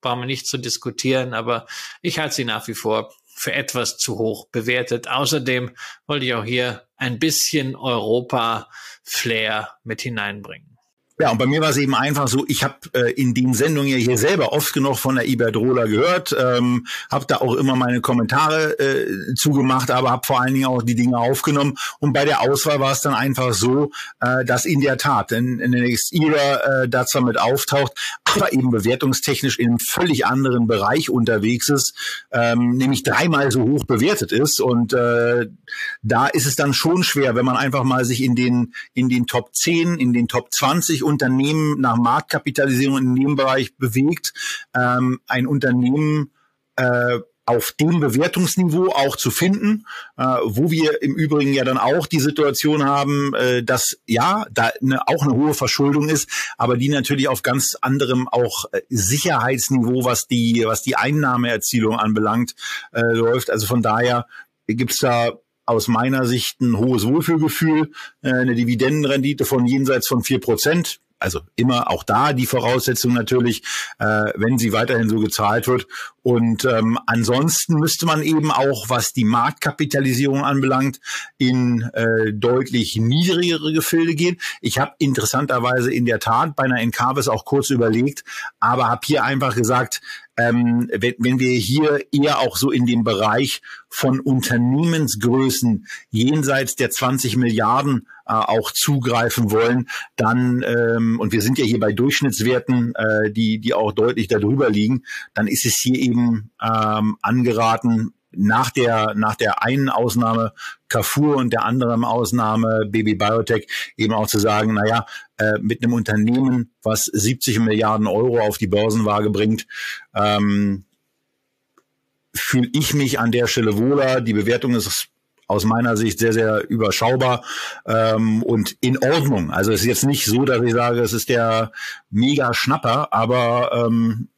brauchen wir nicht zu diskutieren, aber ich halte sie nach wie vor für etwas zu hoch bewertet. Außerdem wollte ich auch hier ein bisschen Europa-Flair mit hineinbringen. Ja, und bei mir war es eben einfach so, ich habe äh, in den Sendungen ja hier selber oft genug von der Iberdrola gehört, ähm, habe da auch immer meine Kommentare äh, zugemacht, aber habe vor allen Dingen auch die Dinge aufgenommen. Und bei der Auswahl war es dann einfach so, äh, dass in der Tat in, in der Next Era äh, da zwar mit auftaucht, aber eben bewertungstechnisch in einem völlig anderen Bereich unterwegs ist, ähm, nämlich dreimal so hoch bewertet ist. Und äh, da ist es dann schon schwer, wenn man einfach mal sich in den, in den Top 10, in den Top 20 Unternehmen nach Marktkapitalisierung in dem bewegt, ähm, ein Unternehmen äh, auf dem Bewertungsniveau auch zu finden, äh, wo wir im Übrigen ja dann auch die Situation haben, äh, dass ja, da eine, auch eine hohe Verschuldung ist, aber die natürlich auf ganz anderem auch äh, Sicherheitsniveau, was die, was die Einnahmeerzielung anbelangt, äh, läuft. Also von daher gibt's da aus meiner Sicht ein hohes Wohlfühlgefühl, äh, eine Dividendenrendite von jenseits von vier Prozent. Also immer auch da die Voraussetzung natürlich, äh, wenn sie weiterhin so gezahlt wird. Und ähm, ansonsten müsste man eben auch, was die Marktkapitalisierung anbelangt, in äh, deutlich niedrigere Gefilde gehen. Ich habe interessanterweise in der Tat bei einer Encarvis auch kurz überlegt, aber habe hier einfach gesagt, ähm, wenn, wenn wir hier eher auch so in dem Bereich von Unternehmensgrößen jenseits der 20 Milliarden äh, auch zugreifen wollen, dann ähm, und wir sind ja hier bei Durchschnittswerten, äh, die die auch deutlich darüber liegen, dann ist es hier eben ähm, angeraten, nach der, nach der einen Ausnahme Carrefour und der anderen Ausnahme Baby Biotech eben auch zu sagen, naja, äh, mit einem Unternehmen, was 70 Milliarden Euro auf die Börsenwaage bringt, ähm, fühle ich mich an der Stelle wohler. Die Bewertung ist aus meiner Sicht sehr, sehr überschaubar ähm, und in Ordnung. Also es ist jetzt nicht so, dass ich sage, es ist der mega Schnapper, aber ähm,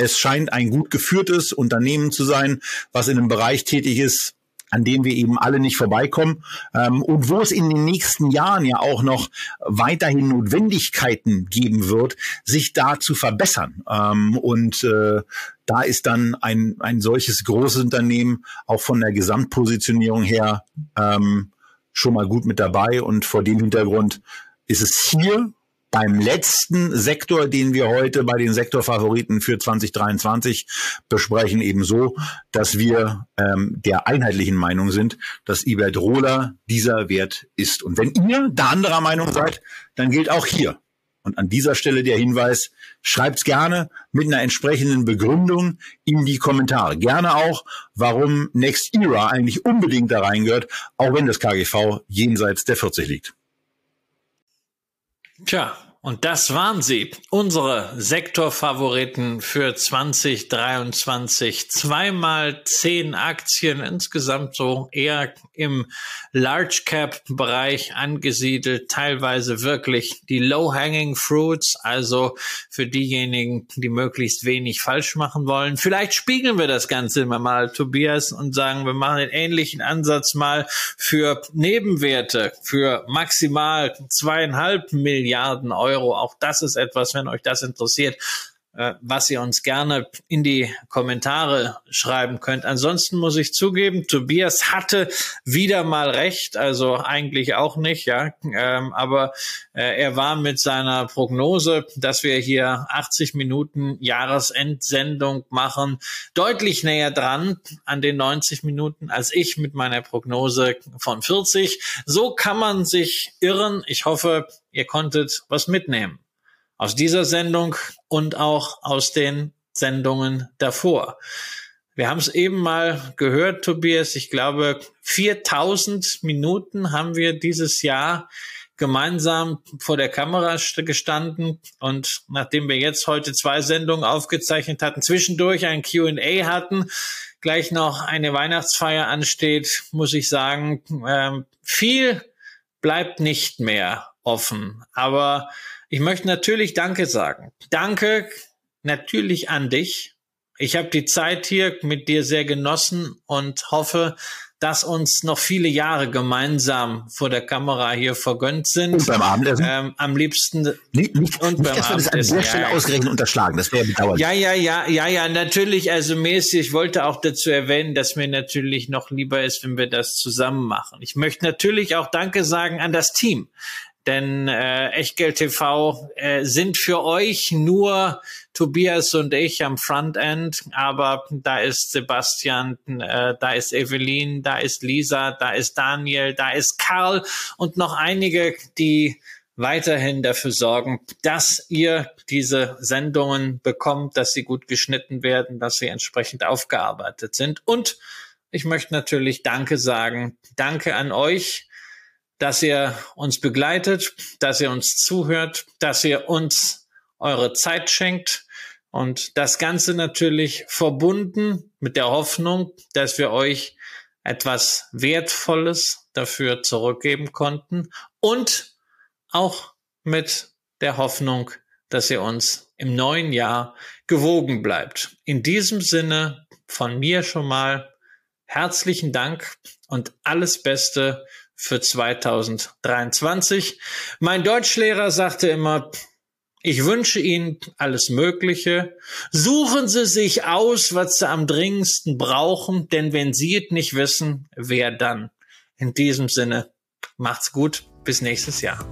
es scheint ein gut geführtes Unternehmen zu sein, was in einem Bereich tätig ist, an dem wir eben alle nicht vorbeikommen ähm, und wo es in den nächsten Jahren ja auch noch weiterhin Notwendigkeiten geben wird, sich da zu verbessern. Ähm, und äh, da ist dann ein, ein solches großes Unternehmen auch von der Gesamtpositionierung her ähm, schon mal gut mit dabei. Und vor dem Hintergrund ist es hier beim letzten Sektor, den wir heute bei den Sektorfavoriten für 2023 besprechen, eben so, dass wir ähm, der einheitlichen Meinung sind, dass Iberdrola dieser Wert ist. Und wenn ihr da anderer Meinung seid, dann gilt auch hier. Und an dieser Stelle der Hinweis, schreibt's gerne mit einer entsprechenden Begründung in die Kommentare. Gerne auch, warum Next Era eigentlich unbedingt da reingehört, auch wenn das KGV jenseits der 40 liegt. Tja, und das waren sie, unsere Sektorfavoriten für 2023. Zweimal zehn Aktien, insgesamt so eher im Large Cap Bereich angesiedelt, teilweise wirklich die Low Hanging Fruits, also für diejenigen, die möglichst wenig falsch machen wollen. Vielleicht spiegeln wir das Ganze immer mal, Tobias, und sagen, wir machen den ähnlichen Ansatz mal für Nebenwerte, für maximal zweieinhalb Milliarden Euro. Auch das ist etwas, wenn euch das interessiert, was ihr uns gerne in die Kommentare schreiben könnt. Ansonsten muss ich zugeben, Tobias hatte wieder mal recht, also eigentlich auch nicht, ja, ähm, aber äh, er war mit seiner Prognose, dass wir hier 80 Minuten Jahresendsendung machen, deutlich näher dran an den 90 Minuten als ich mit meiner Prognose von 40. So kann man sich irren. Ich hoffe, ihr konntet was mitnehmen aus dieser Sendung und auch aus den Sendungen davor. Wir haben es eben mal gehört, Tobias. Ich glaube, 4000 Minuten haben wir dieses Jahr gemeinsam vor der Kamera gestanden. Und nachdem wir jetzt heute zwei Sendungen aufgezeichnet hatten, zwischendurch ein Q&A hatten, gleich noch eine Weihnachtsfeier ansteht, muss ich sagen, äh, viel bleibt nicht mehr offen. Aber ich möchte natürlich Danke sagen. Danke natürlich an dich. Ich habe die Zeit hier mit dir sehr genossen und hoffe, dass uns noch viele Jahre gemeinsam vor der Kamera hier vergönnt sind. Und beim Abendessen? Ähm, am liebsten nicht, nicht, und nicht, beim dass Abendessen. Das an der Stelle ja, ausgerechnet unterschlagen. Das wäre bedauerlich. Ja, ja, ja, ja, ja, natürlich. Also mäßig. Ich wollte auch dazu erwähnen, dass mir natürlich noch lieber ist, wenn wir das zusammen machen. Ich möchte natürlich auch Danke sagen an das Team. Denn äh, Echtgeld TV äh, sind für euch nur Tobias und ich am Frontend, aber da ist Sebastian, äh, da ist Evelyn, da ist Lisa, da ist Daniel, da ist Karl und noch einige, die weiterhin dafür sorgen, dass ihr diese Sendungen bekommt, dass sie gut geschnitten werden, dass sie entsprechend aufgearbeitet sind. Und ich möchte natürlich Danke sagen. Danke an euch dass ihr uns begleitet, dass ihr uns zuhört, dass ihr uns eure Zeit schenkt und das Ganze natürlich verbunden mit der Hoffnung, dass wir euch etwas Wertvolles dafür zurückgeben konnten und auch mit der Hoffnung, dass ihr uns im neuen Jahr gewogen bleibt. In diesem Sinne von mir schon mal herzlichen Dank und alles Beste für 2023. Mein Deutschlehrer sagte immer, ich wünsche Ihnen alles Mögliche. Suchen Sie sich aus, was Sie am dringendsten brauchen, denn wenn Sie es nicht wissen, wer dann? In diesem Sinne, macht's gut, bis nächstes Jahr.